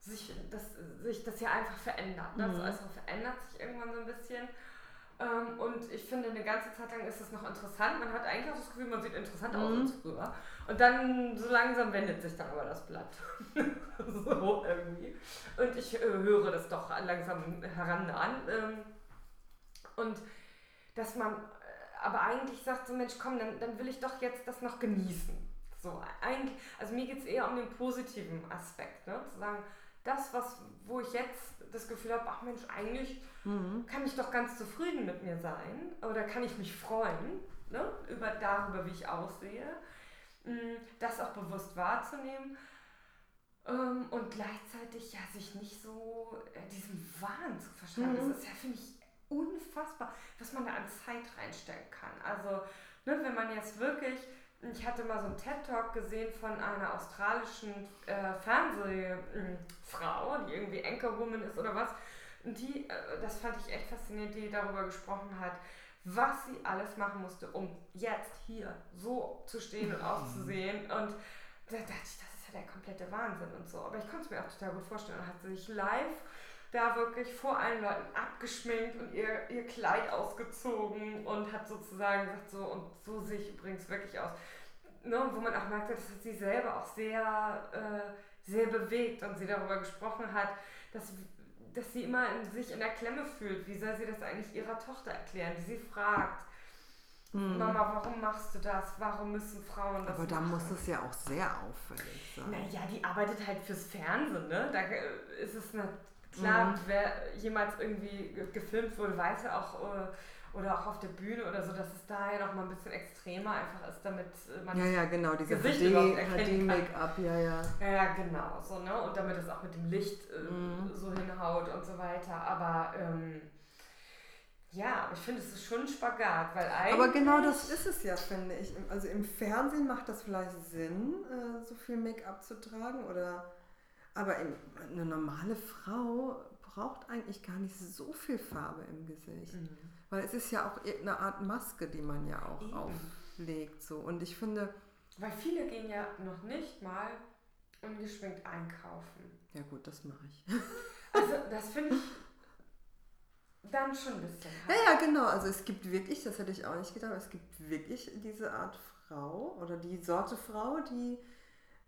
S1: sich, dass sich das ja einfach verändert. Ne? Mhm. Also, verändert sich irgendwann so ein bisschen. Ähm, und ich finde, eine ganze Zeit lang ist es noch interessant. Man hat eigentlich auch das Gefühl, man sieht interessant aus mhm. als früher. Und dann so langsam wendet sich dann aber das Blatt. *laughs* so irgendwie. Und ich äh, höre das doch langsam herannahen. Ähm, und dass man äh, aber eigentlich sagt, so Mensch, komm, dann, dann will ich doch jetzt das noch genießen. So, eigentlich, also mir geht es eher um den positiven Aspekt, ne? zu sagen, das, was, wo ich jetzt das Gefühl habe, ach Mensch, eigentlich mhm. kann ich doch ganz zufrieden mit mir sein oder kann ich mich freuen ne? über darüber, wie ich aussehe, das auch bewusst wahrzunehmen ähm, und gleichzeitig ja sich nicht so äh, diesem Wahn zu verschreiben. Mhm. Das ist ja, finde ich, unfassbar, was man da an Zeit reinstellen kann. Also, ne, wenn man jetzt wirklich, ich hatte mal so einen TED-Talk gesehen von einer australischen äh, Fernsehfrau, die irgendwie Anchorwoman ist oder was, die, äh, das fand ich echt faszinierend, die darüber gesprochen hat, was sie alles machen musste, um jetzt hier so zu stehen und auszusehen. Und da dachte ich, das ist ja der komplette Wahnsinn und so. Aber ich konnte es mir auch total gut vorstellen. Und hat sie sich live da wirklich vor allen Leuten abgeschminkt und ihr, ihr Kleid ausgezogen und hat sozusagen gesagt, so, und so sehe ich übrigens wirklich aus. Ne, wo man auch merkte, dass sie selber auch sehr, äh, sehr bewegt und sie darüber gesprochen hat, dass, dass sie immer in, sich in der Klemme fühlt. Wie soll sie das eigentlich ihrer Tochter erklären, die sie fragt? Mhm. Mama, warum machst du das? Warum müssen Frauen das
S2: Aber da muss es ja auch sehr auffällig sein.
S1: Naja, die arbeitet halt fürs Fernsehen, ne? Da ist es eine Klar, mhm. wer jemals irgendwie gefilmt wurde, weiß ja auch, äh, oder auch auf der Bühne oder so, dass es da ja noch mal ein bisschen extremer einfach ist, damit äh, man
S2: ja, ja, genau, diese HD-Make-up, ja, ja.
S1: Ja, ja, genau, so, ne? Und damit es auch mit dem Licht äh, mhm. so hinhaut und so weiter. Aber ähm, ja, ich finde, es ist schon ein Spagat, weil eigentlich...
S2: Aber genau das ist es ja, finde ich. Also im Fernsehen macht das vielleicht Sinn, äh, so viel Make-up zu tragen oder aber eine normale Frau braucht eigentlich gar nicht so viel Farbe im Gesicht. Mhm. Weil es ist ja auch eine Art Maske, die man ja auch Eben. auflegt. So. Und ich finde.
S1: Weil viele gehen ja noch nicht mal ungeschminkt einkaufen.
S2: Ja, gut, das mache ich. *laughs*
S1: Also, das finde ich dann schon ein bisschen.
S2: Ja, ja, genau. Also, es gibt wirklich, das hätte ich auch nicht gedacht, es gibt wirklich diese Art Frau oder die Sorte Frau, die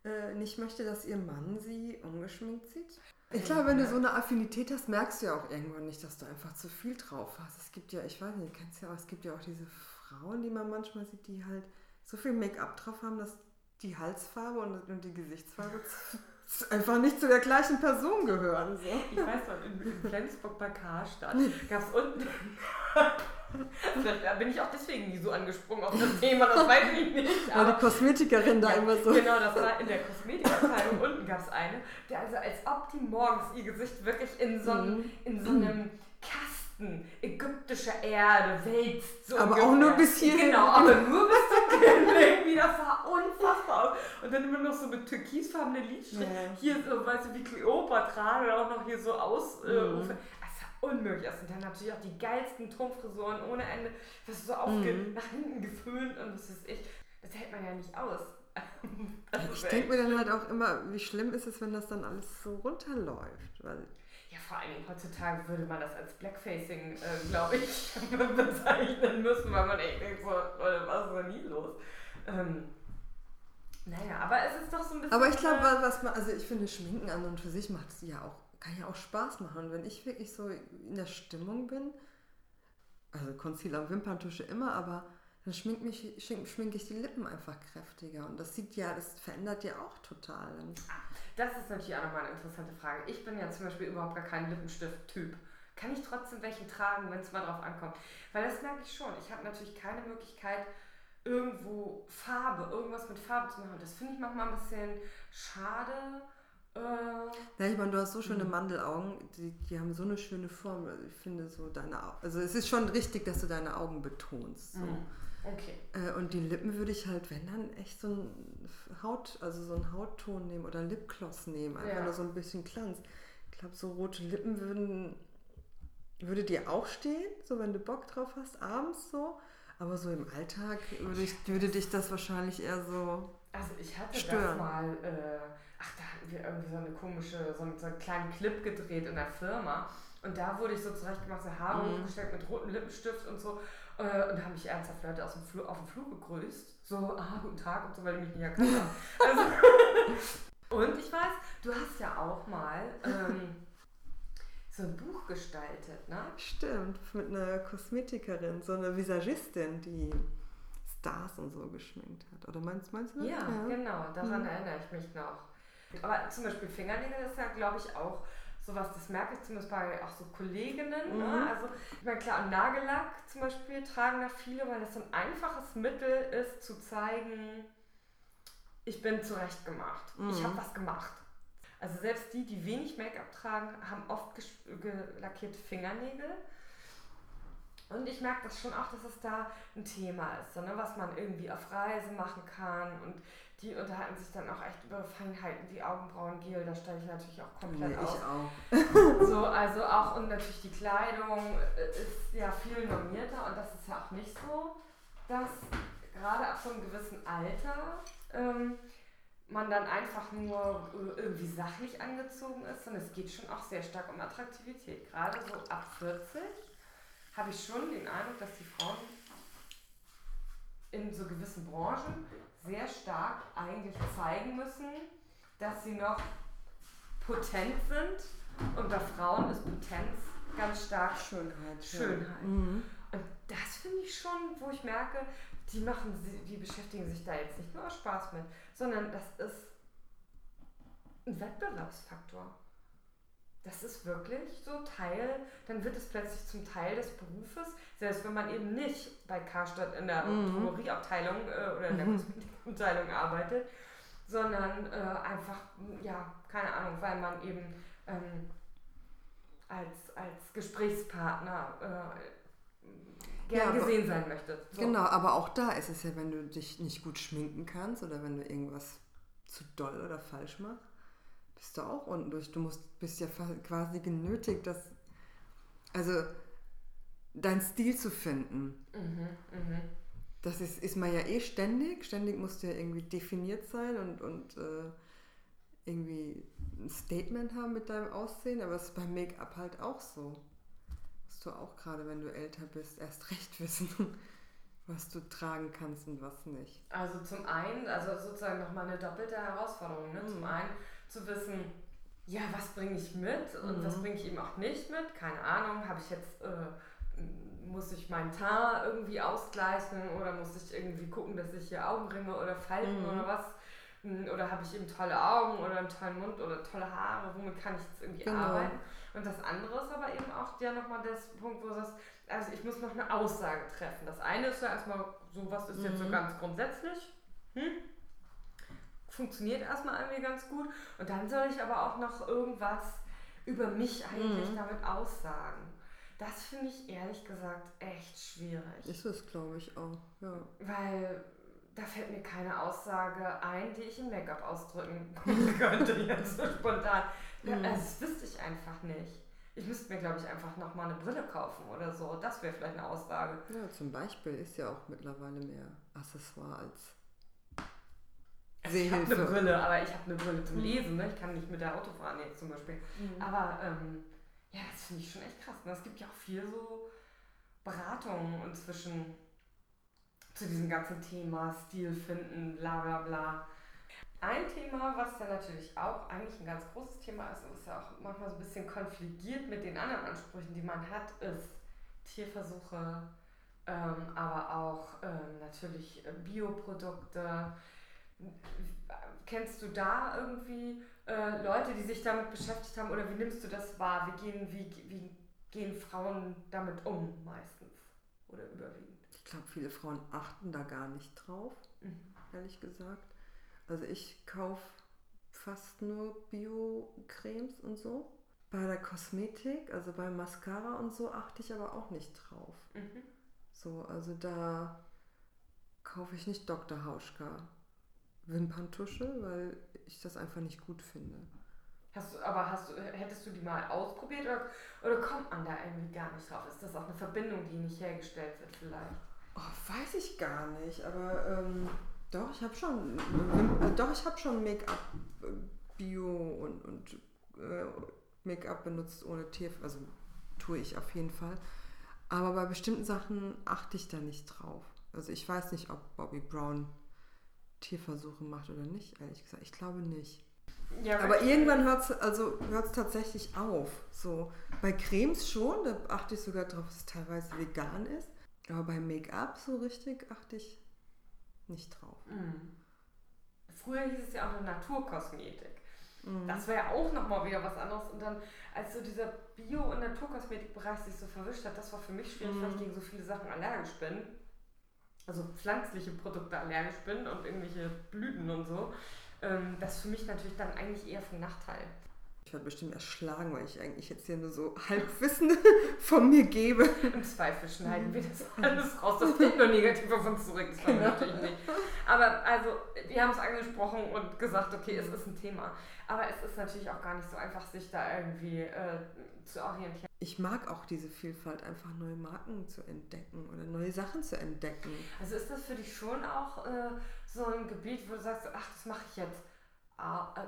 S2: äh, nicht möchte, dass ihr Mann sie ungeschminkt sieht. Ich glaube, wenn du so eine Affinität hast, merkst du ja auch irgendwann nicht, dass du einfach zu viel drauf hast. Es gibt ja, ich weiß nicht, du kennst ja auch, es gibt ja auch diese Frauen, die man manchmal sieht, die halt so viel Make-up drauf haben, dass die Halsfarbe und, die Gesichtsfarbe einfach nicht zu der gleichen Person gehören. So.
S1: Ich weiß noch, in, in Flensburg bei Karstadt gab es unten. *laughs* da bin ich auch deswegen nie so angesprungen auf das Thema, das weiß ich nicht.
S2: Weil die Kosmetikerin da ja, immer so.
S1: Genau, das war in der Kosmetikabteilung unten gab es eine, der also als ob die morgens ihr Gesicht wirklich in so, einem, mhm. in so einem Kasten ägyptischer Erde wälzt.
S2: So aber ungefähr. auch nur bis hier.
S1: Genau, aber nur bis zum Kinn irgendwie. Das sah unfassbar aus. Und dann immer noch so mit türkisfarbene Lidstrich. Ja. Hier so, weißt du, wie Kleopatra oder auch noch hier so aus. Äh, mhm. sah unmöglich aus. Und dann natürlich auch die geilsten Turmfrisuren ohne Ende. Das ist so aufge mhm. nach hinten geföhnt und das ist echt. Das hält man ja nicht aus. *laughs*
S2: ich denke mir dann halt auch immer, wie schlimm ist es, wenn das dann alles so runterläuft. Weil
S1: ja, vor allen Dingen heutzutage würde man das als Blackfacing, äh, glaube ich, *laughs* bezeichnen müssen, weil man echt denkt, so, Leute, was ist denn nie los? Ähm, naja, aber es ist doch so ein bisschen.
S2: Aber ich glaube, was man, also ich finde, Schminken an und für sich macht es ja auch, kann ja auch Spaß machen. Und wenn ich wirklich so in der Stimmung bin, also Concealer und Wimperntusche immer, aber dann schminke, mich, schminke ich die Lippen einfach kräftiger. Und das sieht ja, das verändert ja auch total.
S1: Das ist natürlich auch nochmal eine interessante Frage. Ich bin ja zum Beispiel überhaupt gar kein Lippenstift-Typ. Kann ich trotzdem welchen tragen, wenn es mal drauf ankommt? Weil das merke ich schon. Ich habe natürlich keine Möglichkeit, irgendwo Farbe, irgendwas mit Farbe zu machen. Das finde ich manchmal ein bisschen schade.
S2: Äh, ja, ich meine, du hast so schöne hm. Mandelaugen, die, die haben so eine schöne Form. Ich finde so deine Augen. Also es ist schon richtig, dass du deine Augen betonst. So. Mhm.
S1: Okay.
S2: Äh, und die Lippen würde ich halt, wenn dann, echt so ein Haut, also so einen Hautton nehmen oder Lipgloss nehmen, einfach ja. nur so ein bisschen Glanz. Ich glaube, so rote Lippen würden, würde dir auch stehen, so wenn du Bock drauf hast, abends so. Aber so im Alltag würde, ich, würde dich das wahrscheinlich eher so.
S1: Also ich hatte stören. das mal, äh, ach, da hatten wir irgendwie so eine komische, so einen, so einen kleinen Clip gedreht in der Firma. Und da wurde ich so zurechtgemacht, so Haare mhm. hochgestellt mit rotem Lippenstift und so. Äh, und da haben mich ernsthaft Leute aus dem Flur, auf dem Flur gegrüßt. So, ah, guten Tag und so, weil die mich nicht erkannt haben. *laughs* Also, und ich weiß, du hast ja auch mal ähm, so ein Buch gestaltet, ne?
S2: Stimmt, mit einer Kosmetikerin, so einer Visagistin, die Stars und so geschminkt hat. Oder meinst, meinst du
S1: das? Ja, ja. genau, daran mhm. erinnere ich mich noch. Aber zum Beispiel Fingernägel ist ja, glaube ich, auch sowas, das merke ich zumindest bei auch so Kolleginnen. Ne? Mhm. Ne? Also, ich meine, klar, Nagellack zum Beispiel tragen da viele, weil das so ein einfaches Mittel ist, zu zeigen, ich bin zurechtgemacht. Mhm. Ich habe was gemacht. Also selbst die, die wenig Make-up tragen, haben oft lackierte Fingernägel. Und ich merke das schon auch, dass es da ein Thema ist, so, ne, was man irgendwie auf Reise machen kann. Und die unterhalten sich dann auch echt über Feinheiten wie Augenbrauengel. Da steige ich natürlich auch komplett
S2: auf.
S1: Ich auch. *laughs* so, also auch und natürlich die Kleidung äh, ist ja viel normierter und das ist ja auch nicht so, dass gerade ab so einem gewissen Alter ähm, man dann einfach nur äh, irgendwie sachlich angezogen ist, sondern es geht schon auch sehr stark um Attraktivität. Gerade so ab 40 habe ich schon den Eindruck, dass die Frauen in so gewissen Branchen sehr stark eigentlich zeigen müssen, dass sie noch potent sind. Und bei Frauen ist Potenz ganz stark
S2: Schönheit.
S1: Schönheit. Mhm. Und das finde ich schon, wo ich merke, die machen, die beschäftigen sich da jetzt nicht nur aus Spaß mit, sondern das ist ein Wettbewerbsfaktor das ist wirklich so Teil, dann wird es plötzlich zum Teil des Berufes, selbst wenn man eben nicht bei Karstadt in der mhm. Drogerieabteilung äh, oder in der mhm. Kosmetikabteilung arbeitet, sondern äh, einfach, ja, keine Ahnung, weil man eben ähm, als, als Gesprächspartner äh, gern ja, gesehen sein möchte.
S2: So. Genau, aber auch da ist es ja, wenn du dich nicht gut schminken kannst oder wenn du irgendwas zu doll oder falsch machst, bist du auch unten durch. Du musst, bist ja quasi genötigt, das, also deinen Stil zu finden. Mhm, mh. Das ist, ist man ja eh ständig. Ständig musst du ja irgendwie definiert sein und, und äh, irgendwie ein Statement haben mit deinem Aussehen. Aber es ist beim Make-up halt auch so. Musst du auch gerade, wenn du älter bist, erst recht *laughs* wissen, was du tragen kannst und was nicht.
S1: Also zum einen, also sozusagen nochmal eine doppelte Herausforderung. Ne? Mhm. Zum einen zu wissen, ja, was bringe ich mit und mhm. was bringe ich eben auch nicht mit. Keine Ahnung, habe ich jetzt, äh, muss ich meinen Teint irgendwie ausgleichen oder muss ich irgendwie gucken, dass ich hier Augenringe oder Falten mhm. oder was hm, oder habe ich eben tolle Augen oder einen tollen Mund oder tolle Haare, womit kann ich jetzt irgendwie genau. arbeiten? Und das andere ist aber eben auch ja nochmal der Punkt, wo du sagst, also ich muss noch eine Aussage treffen. Das eine ist ja erstmal so, was ist mhm. jetzt so mhm. ganz grundsätzlich? Hm? Funktioniert erstmal irgendwie ganz gut. Und dann soll ich aber auch noch irgendwas über mich eigentlich mhm. damit aussagen. Das finde ich ehrlich gesagt echt schwierig.
S2: Ist es, glaube ich, auch, ja.
S1: Weil da fällt mir keine Aussage ein, die ich in Make-up ausdrücken *laughs* könnte jetzt so spontan. Mhm. Das wüsste ich einfach nicht. Ich müsste mir, glaube ich, einfach nochmal eine Brille kaufen oder so. Das wäre vielleicht eine Aussage.
S2: Ja, zum Beispiel ist ja auch mittlerweile mehr Accessoire als
S1: also ich habe eine Brille, aber ich habe eine Brille zum mhm. Lesen. Ne? Ich kann nicht mit der Auto fahren jetzt zum Beispiel. Mhm. Aber ähm, ja, das finde ich schon echt krass. Ne? Es gibt ja auch viel so Beratungen inzwischen zu diesem ganzen Thema Stil finden, bla bla bla. Ein Thema, was ja natürlich auch eigentlich ein ganz großes Thema ist und was ja auch manchmal so ein bisschen konfligiert mit den anderen Ansprüchen, die man hat, ist Tierversuche, ähm, aber auch ähm, natürlich äh, Bioprodukte. Kennst du da irgendwie äh, Leute, die sich damit beschäftigt haben oder wie nimmst du das wahr? Wie gehen, wie, wie gehen Frauen damit um meistens oder überwiegend?
S2: Ich glaube, viele Frauen achten da gar nicht drauf, mhm. ehrlich gesagt. Also ich kaufe fast nur Bio-Cremes und so. Bei der Kosmetik, also bei Mascara und so, achte ich aber auch nicht drauf. Mhm. So, also da kaufe ich nicht Dr. Hauschka. Wimperntusche, weil ich das einfach nicht gut finde.
S1: Hast du, aber hast du, hättest du die mal ausprobiert oder, oder kommt man da irgendwie gar nicht drauf? Ist das auch eine Verbindung, die nicht hergestellt wird vielleicht?
S2: Oh, weiß ich gar nicht, aber ähm, doch, ich habe schon, äh, doch, ich habe schon Make-up äh, Bio und, und äh, Make-up benutzt ohne Tier, also tue ich auf jeden Fall. Aber bei bestimmten Sachen achte ich da nicht drauf. Also ich weiß nicht, ob Bobby Brown Tierversuche macht oder nicht, ehrlich gesagt. Ich glaube nicht. Ja, aber irgendwann hört es also hört's tatsächlich auf. So, bei Cremes schon, da achte ich sogar darauf, dass es teilweise vegan ist. Aber bei Make-up so richtig achte ich nicht drauf. Mhm.
S1: Früher hieß es ja auch noch Naturkosmetik. Mhm. Das wäre ja auch nochmal wieder was anderes. Und dann, als so dieser Bio- und Naturkosmetikbereich sich so verwischt hat, das war für mich schwierig, mhm. weil ich gegen so viele Sachen allergisch bin. Also pflanzliche Produkte allergisch bin und irgendwelche Blüten und so. Ähm, das ist für mich natürlich dann eigentlich eher von Nachteil.
S2: Ich werde bestimmt erschlagen, weil ich eigentlich jetzt hier nur so Halbwissen *laughs* von mir gebe.
S1: Im Zweifel schneiden wir das alles raus. Das bringt nur negativ auf uns zurück. Das genau. natürlich nicht. Aber also, wir haben es angesprochen und gesagt, okay, es ist ein Thema. Aber es ist natürlich auch gar nicht so einfach, sich da irgendwie äh, zu orientieren.
S2: Ich mag auch diese Vielfalt, einfach neue Marken zu entdecken oder neue Sachen zu entdecken.
S1: Also ist das für dich schon auch äh, so ein Gebiet, wo du sagst, ach, das mache ich jetzt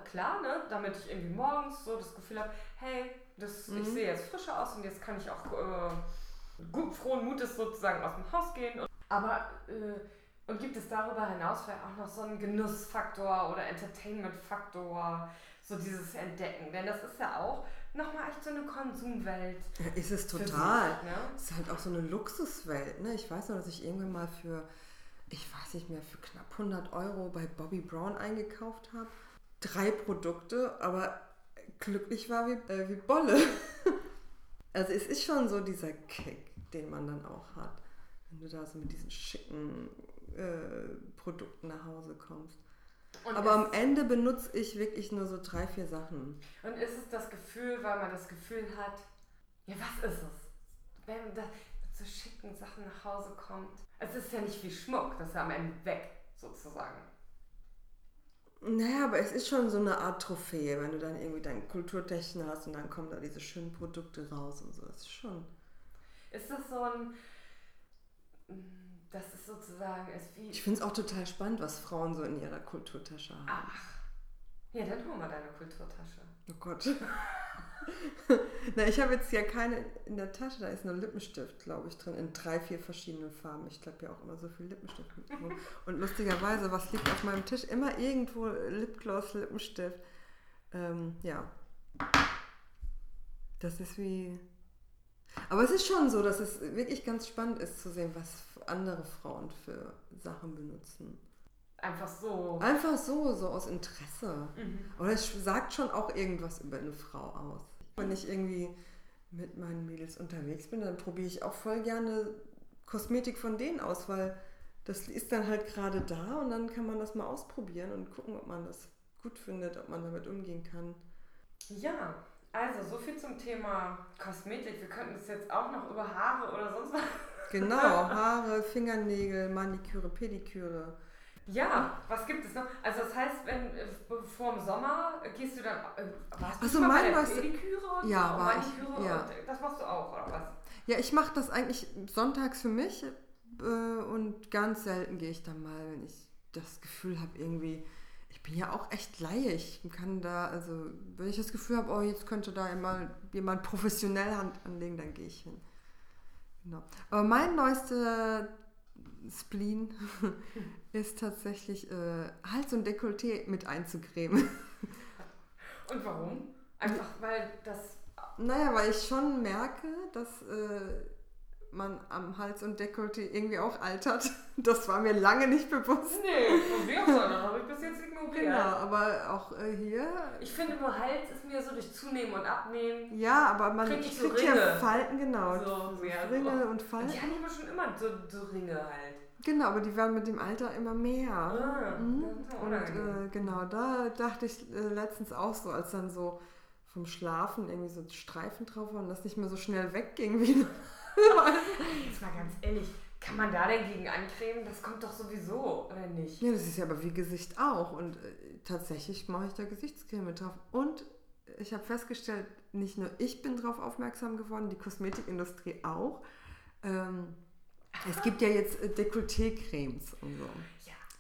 S1: klar, ne? damit ich irgendwie morgens so das Gefühl habe, hey, das, mhm. ich sehe jetzt frischer aus und jetzt kann ich auch äh, gut frohen Mutes sozusagen aus dem Haus gehen. Und, aber äh, und gibt es darüber hinaus vielleicht auch noch so einen Genussfaktor oder Entertainment-Faktor, so dieses Entdecken? Denn das ist ja auch nochmal echt so eine Konsumwelt.
S2: Ja, ist es total. Sich, ne? ist halt auch so eine Luxuswelt. Ne? Ich weiß noch, dass ich irgendwann mal für, ich weiß nicht mehr, für knapp 100 Euro bei Bobby Brown eingekauft habe drei Produkte, aber glücklich war wie, äh, wie Bolle. *laughs* also es ist schon so dieser Kick, den man dann auch hat, wenn du da so mit diesen schicken äh, Produkten nach Hause kommst. Und aber am Ende benutze ich wirklich nur so drei, vier Sachen.
S1: Und ist es das Gefühl, weil man das Gefühl hat, ja, was ist es? Wenn man da mit so schicken Sachen nach Hause kommt. Es ist ja nicht wie Schmuck, das ist ja am Ende weg, sozusagen.
S2: Naja, aber es ist schon so eine Art Trophäe, wenn du dann irgendwie dein Kulturtechnik hast und dann kommen da diese schönen Produkte raus und so. Das ist schon.
S1: Ist das so ein. Das ist sozusagen. Ist wie
S2: ich finde es auch total spannend, was Frauen so in ihrer Kulturtasche haben.
S1: Ach. Ja, dann hol mal deine Kulturtasche.
S2: Oh Gott. *laughs* Na, ich habe jetzt ja keine in der Tasche, da ist nur Lippenstift, glaube ich, drin, in drei, vier verschiedenen Farben. Ich glaube ja auch immer so viel Lippenstift mit. Und lustigerweise, was liegt auf meinem Tisch? Immer irgendwo Lipgloss, Lippenstift. Ähm, ja. Das ist wie. Aber es ist schon so, dass es wirklich ganz spannend ist zu sehen, was andere Frauen für Sachen benutzen.
S1: Einfach so.
S2: Einfach so, so aus Interesse. Mhm. Aber es sagt schon auch irgendwas über eine Frau aus. Wenn ich irgendwie mit meinen Mädels unterwegs bin, dann probiere ich auch voll gerne Kosmetik von denen aus, weil das ist dann halt gerade da und dann kann man das mal ausprobieren und gucken, ob man das gut findet, ob man damit umgehen kann.
S1: Ja, also so viel zum Thema Kosmetik. Wir könnten es jetzt auch noch über Haare oder sonst was.
S2: Genau, Haare, Fingernägel, Maniküre, Pediküre.
S1: Ja, was gibt es noch? Also das heißt, wenn äh, vor dem Sommer gehst du dann, äh, warst
S2: also du mein bei der
S1: Pediküre
S2: ja, war ich,
S1: ja. das machst du auch, oder was?
S2: Ja, ich mache das eigentlich sonntags für mich äh, und ganz selten gehe ich dann mal, wenn ich das Gefühl habe, irgendwie, ich bin ja auch echt Laie. Ich kann da, also wenn ich das Gefühl habe, oh, jetzt könnte da immer jemand professionell Hand anlegen, dann gehe ich hin. Genau. Aber mein neuester Spleen *laughs* ist tatsächlich äh, Hals und Dekolleté mit einzucremen. *laughs*
S1: Und warum? Einfach weil das.
S2: Naja, weil ich schon merke, dass äh, man am Hals und Dekolleté irgendwie auch altert. *laughs* Das war mir lange nicht bewusst.
S1: Nee, aus das habe ich bis jetzt ignoriert.
S2: Genau, aber auch äh, hier.
S1: Ich finde nur Hals ist mir so durch Zunehmen und Abnehmen.
S2: Ja, aber man kriegt so ja Falten, genau.
S1: So,
S2: ja, Ringe so. und Falten.
S1: Die haben aber schon immer so, so Ringe halt.
S2: Genau, aber die werden mit dem Alter immer mehr. Ah, mhm. Und äh, genau, da dachte ich äh, letztens auch so, als dann so vom Schlafen irgendwie so Streifen drauf waren und das nicht mehr so schnell wegging wie.
S1: Jetzt mal ganz ehrlich, kann man da denn gegen ancremen? Das kommt doch sowieso, oder nicht?
S2: Ja, das ist ja aber wie Gesicht auch. Und äh, tatsächlich mache ich da Gesichtscreme drauf. Und ich habe festgestellt, nicht nur ich bin darauf aufmerksam geworden, die Kosmetikindustrie auch. Ähm, es gibt ja jetzt äh, Dekolleté-Cremes und so.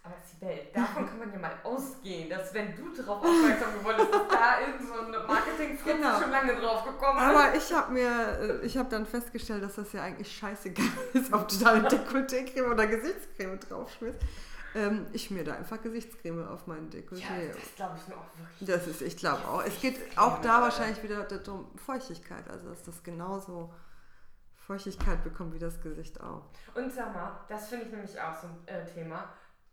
S1: Aber Sibel, davon kann man ja mal ausgehen, dass wenn du darauf aufmerksam geworden bist, dass da irgend so eine marketing genau. schon lange drauf gekommen ist.
S2: Aber ich habe mir, äh, ich habe dann festgestellt, dass das ja eigentlich scheißegal *laughs* ist, ob du da eine Dekolleté-Creme oder Gesichtscreme draufschmierst. Ähm, ich schmier da einfach Gesichtscreme auf meinen Dekolleté.
S1: Ja, das glaube ich mir auch wirklich.
S2: Das ist, ich glaube auch. Es geht auch da wahrscheinlich wieder darum, Feuchtigkeit, also dass das genauso Feuchtigkeit bekommt wie das Gesicht auch.
S1: Und sag mal, das finde ich nämlich auch so ein äh, Thema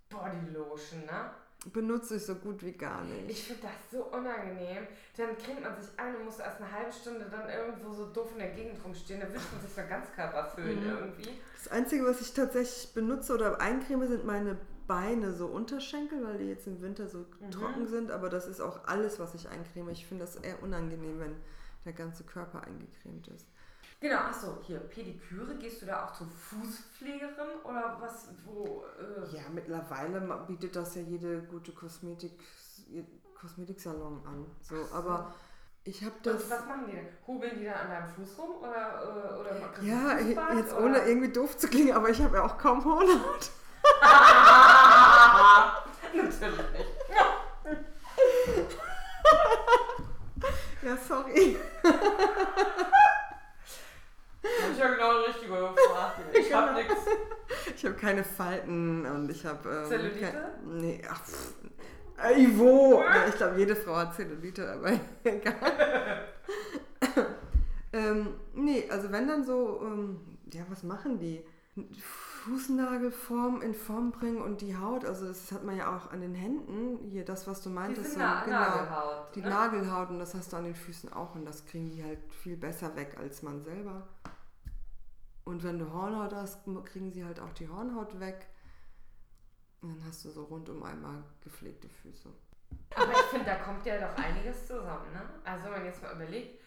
S1: Bodylotion, ne?
S2: Benutze ich so gut wie gar nicht.
S1: Ich finde das so unangenehm. Dann cremt man sich ein und muss erst eine halbe Stunde dann irgendwo so doof in der Gegend rumstehen. Da wischt man sich so Ganzkörper füllen mhm. irgendwie.
S2: Das Einzige, was ich tatsächlich benutze oder eincreme, sind meine Beine, so Unterschenkel, weil die jetzt im Winter so mhm. trocken sind. Aber das ist auch alles, was ich eincreme. Ich finde das eher unangenehm, wenn der ganze Körper eingecremt ist.
S1: Genau, achso, hier, Pediküre, gehst du da auch zur Fußpflegerin oder was, wo?
S2: Äh ja, mittlerweile bietet das ja jede gute Kosmetik, Kosmetiksalon an. So, aber ich habe das.
S1: Und was machen die denn? Hubeln die dann an deinem Fuß rum oder, äh, oder
S2: Ja, jetzt oder? ohne irgendwie doof zu klingen, aber ich habe ja auch kaum Hornhaut. *laughs*
S1: Natürlich nicht. *laughs*
S2: ja, sorry. *laughs*
S1: Hab ich ja genau das Richtige gefragt. Ich hab nix.
S2: Ich habe keine Falten und ich habe.
S1: Ähm, Zellulite? Kein,
S2: nee, ach, pff. Ivo! Ja, ich glaube, jede Frau hat Zellulite, aber *laughs* egal. ähm, nee, also wenn dann so, ähm, ja, was machen die? Fußnagelform in Form bringen und die Haut, also das hat man ja auch an den Händen, hier das, was du meintest.
S1: Die Na genau, Nagelhaut.
S2: Die ne? Nagelhaut und das hast du an den Füßen auch und das kriegen die halt viel besser weg als man selber. Und wenn du Hornhaut hast, kriegen sie halt auch die Hornhaut weg. Und dann hast du so rundum einmal gepflegte Füße.
S1: Aber ich finde, da kommt ja doch einiges zusammen, ne? Also wenn man jetzt mal überlegt,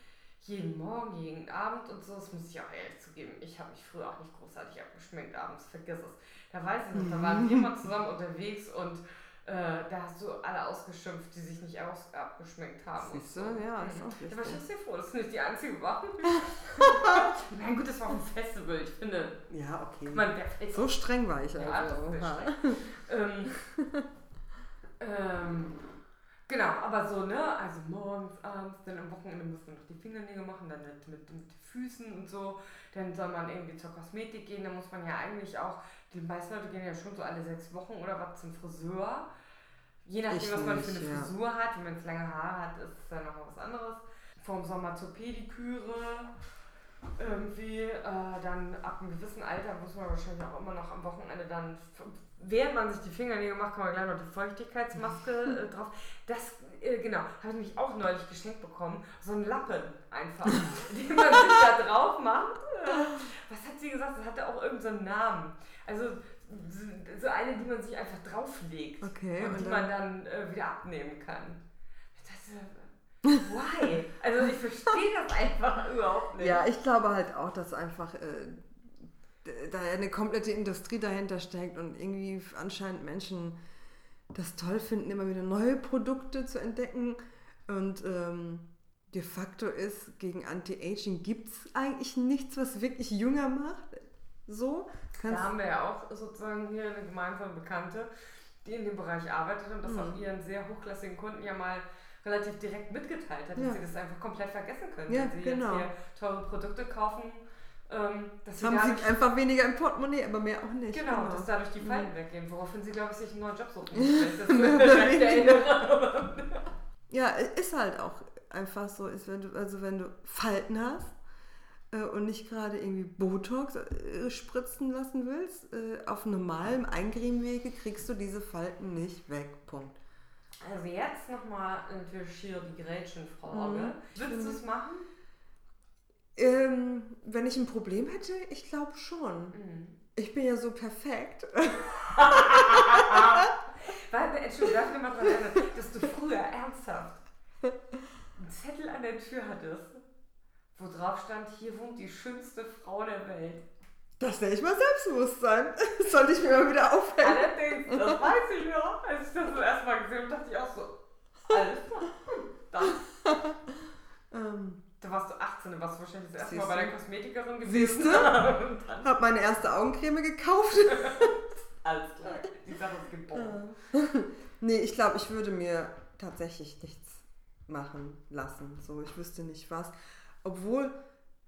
S1: jeden Morgen, jeden Abend und so, das muss ich auch ehrlich zugeben, ich habe mich früher auch nicht großartig abgeschminkt abends, vergiss es. Da weiß ich noch, da waren wir *laughs* mal zusammen unterwegs und äh, da hast du alle ausgeschimpft, die sich nicht aus abgeschminkt haben.
S2: Siehst du, so. ja, ist auch
S1: richtig. Aber ich dir vor, das ist nicht die einzige Wache. *laughs* Nein, gut, das war ein Festival, ich finde.
S2: Ja, okay.
S1: Man,
S2: so streng war ich
S1: also. Ja, ist ähm, *laughs* ähm, genau, aber so, ne, also morgens, abends, dann am Wochenende muss man noch die Fingernägel machen, dann mit, mit, mit Füßen und so. Dann soll man irgendwie zur Kosmetik gehen, dann muss man ja eigentlich auch, die meisten Leute gehen ja schon so alle sechs Wochen oder was zum Friseur. Je nachdem, ich was man für eine ja. Frisur hat. Wenn man jetzt lange Haare hat, ist es dann noch was anderes. Vom Sommer zur Pediküre. Irgendwie, äh, dann ab einem gewissen Alter muss man wahrscheinlich auch immer noch am Wochenende dann, während man sich die Fingernägel macht, kann man gleich noch die Feuchtigkeitsmaske *laughs* äh, drauf. Das, äh, genau, habe ich mich auch neulich geschenkt bekommen. So ein Lappen einfach, *laughs* den man sich da drauf macht. Was hat sie gesagt? Das hatte auch irgendeinen so Namen. Also so eine, die man sich einfach drauflegt
S2: okay,
S1: und, und die man dann äh, wieder abnehmen kann. Das, äh, why? also ich verstehe das einfach *laughs* überhaupt nicht.
S2: Ja, ich glaube halt auch, dass einfach äh, da eine komplette Industrie dahinter steckt und irgendwie anscheinend Menschen das toll finden, immer wieder neue Produkte zu entdecken. Und ähm, de facto ist, gegen Anti-Aging gibt es eigentlich nichts, was wirklich jünger macht. So.
S1: Kannst da haben wir ja auch sozusagen hier eine gemeinsame Bekannte, die in dem Bereich arbeitet und das mhm. auch ihren sehr hochklassigen Kunden ja mal relativ direkt mitgeteilt hat, dass ja. sie das einfach komplett vergessen können.
S2: Ja,
S1: wenn sie
S2: genau.
S1: jetzt hier teure Produkte kaufen, ähm, dass
S2: sie haben sie einfach weniger im Portemonnaie, aber mehr auch nicht.
S1: Genau, genau. dass dadurch die Falten mhm. weggehen, woraufhin sie, glaube ich, sich einen neuen Job suchen. *laughs*
S2: ja, ist halt auch einfach so, ist, wenn du, also wenn du Falten hast, äh, und nicht gerade irgendwie Botox äh, spritzen lassen willst, äh, auf normalem Eingriemwege kriegst du diese Falten nicht weg. Punkt.
S1: Also jetzt nochmal natürlich hier die Gretchenfrage. Mhm. Würdest du es machen?
S2: Ähm, wenn ich ein Problem hätte, ich glaube schon. Mhm. Ich bin ja so perfekt. *laughs*
S1: Warte, Entschuldigung, darf ich mal dran erinnern, dass du früher ernsthaft einen Zettel an der Tür hattest wo drauf stand, hier wohnt die schönste Frau der Welt.
S2: Das nenne ich mal Selbstbewusstsein. Das *laughs* sollte ich mir mal wieder aufhängen.
S1: Allerdings, das weiß ich noch. Als ich das das erste Mal gesehen habe, dachte ich auch so, alles klar, *laughs* dann. ähm, da warst du 18, da warst du wahrscheinlich das erste Mal bei der Kosmetikerin gewesen.
S2: Siehst *laughs* du? Hab meine erste Augencreme gekauft.
S1: alles klar, die Hauptsache es gibt Bogen.
S2: nee, ich glaube, ich würde mir tatsächlich nichts machen lassen. So, ich wüsste nicht was. Obwohl,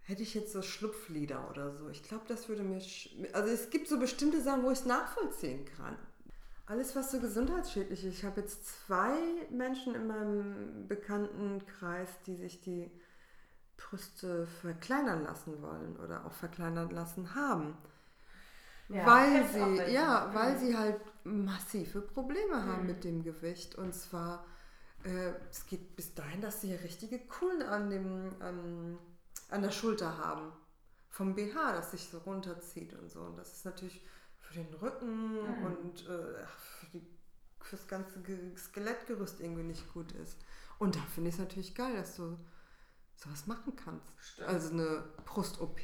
S2: hätte ich jetzt so Schlupflieder oder so. Ich glaube, das würde mir. Also es gibt so bestimmte Sachen, wo ich es nachvollziehen kann. Alles, was so gesundheitsschädlich ist. Ich habe jetzt zwei Menschen in meinem Bekanntenkreis, die sich die Brüste verkleinern lassen wollen oder auch verkleinern lassen haben. Ja, weil sie, ja, weil sie halt massive Probleme mhm. haben mit dem Gewicht. Und zwar, äh, es geht bis dahin, dass sie richtige Kuhlen an, dem, ähm, an der Schulter haben. Vom BH, das sich so runterzieht und so. Und das ist natürlich für den Rücken mhm. und äh, für die, fürs ganze Skelettgerüst irgendwie nicht gut ist. Und da finde ich es natürlich geil, dass du sowas machen kannst. Stimmt. Also eine Brust-OP.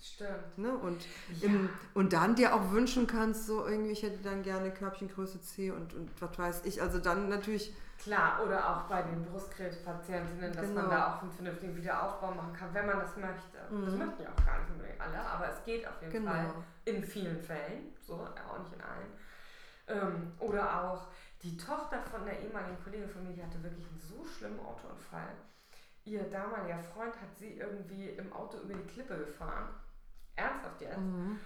S1: Stimmt.
S2: Ne? Und, ja. im, und dann dir auch wünschen kannst, so irgendwie, ich hätte dann gerne Körbchengröße C und, und was weiß ich. Also dann natürlich.
S1: Klar, oder auch bei den Brustkrebspatientinnen, dass genau. man da auch einen vernünftigen Wiederaufbau machen kann, wenn man das möchte. Mhm. Das möchten ja auch gar nicht unbedingt alle, aber es geht auf jeden genau. Fall in vielen Fällen, so, auch nicht in allen. Ähm, oder auch die Tochter von der ehemaligen Kollegin von mir, die hatte wirklich einen so schlimmen Autounfall ihr damaliger Freund hat sie irgendwie im Auto über die Klippe gefahren. Ernsthaft jetzt. Mhm.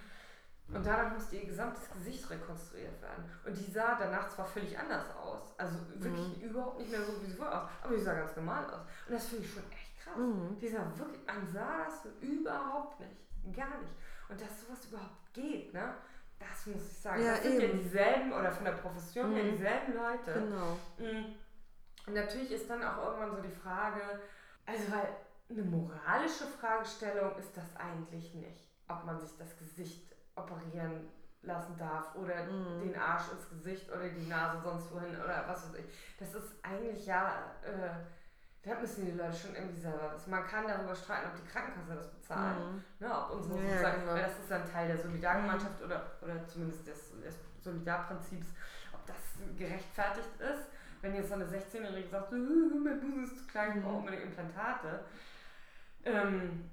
S1: Und danach musste ihr gesamtes Gesicht rekonstruiert werden. Und die sah danach zwar völlig anders aus, also wirklich mhm. überhaupt nicht mehr so, wie sie vorher aus, aber die sah ganz normal aus. Und das finde ich schon echt krass. Mhm. Die sah wirklich, man sah das überhaupt nicht. Gar nicht. Und dass sowas überhaupt geht, ne? Das muss ich sagen. Ja, das sind eben. ja dieselben, oder von der Profession her mhm. dieselben Leute.
S2: Genau.
S1: Mhm. Und natürlich ist dann auch irgendwann so die Frage, also, weil eine moralische Fragestellung ist das eigentlich nicht, ob man sich das Gesicht operieren lassen darf oder mm. den Arsch ins Gesicht oder die Nase sonst wohin oder was weiß ich. Das ist eigentlich ja, äh, da müssen die Leute schon irgendwie selber wissen. Man kann darüber streiten, ob die Krankenkasse das bezahlt. Mm. Ne, ob unsere ja, sozusagen, genau. weil das ist dann Teil der Solidargemeinschaft mm. oder, oder zumindest des, des Solidarprinzips, ob das gerechtfertigt ist wenn jetzt so eine 16-Jährige sagt, äh, mein Busen ist zu klein, ich brauche unbedingt Implantate. Ähm,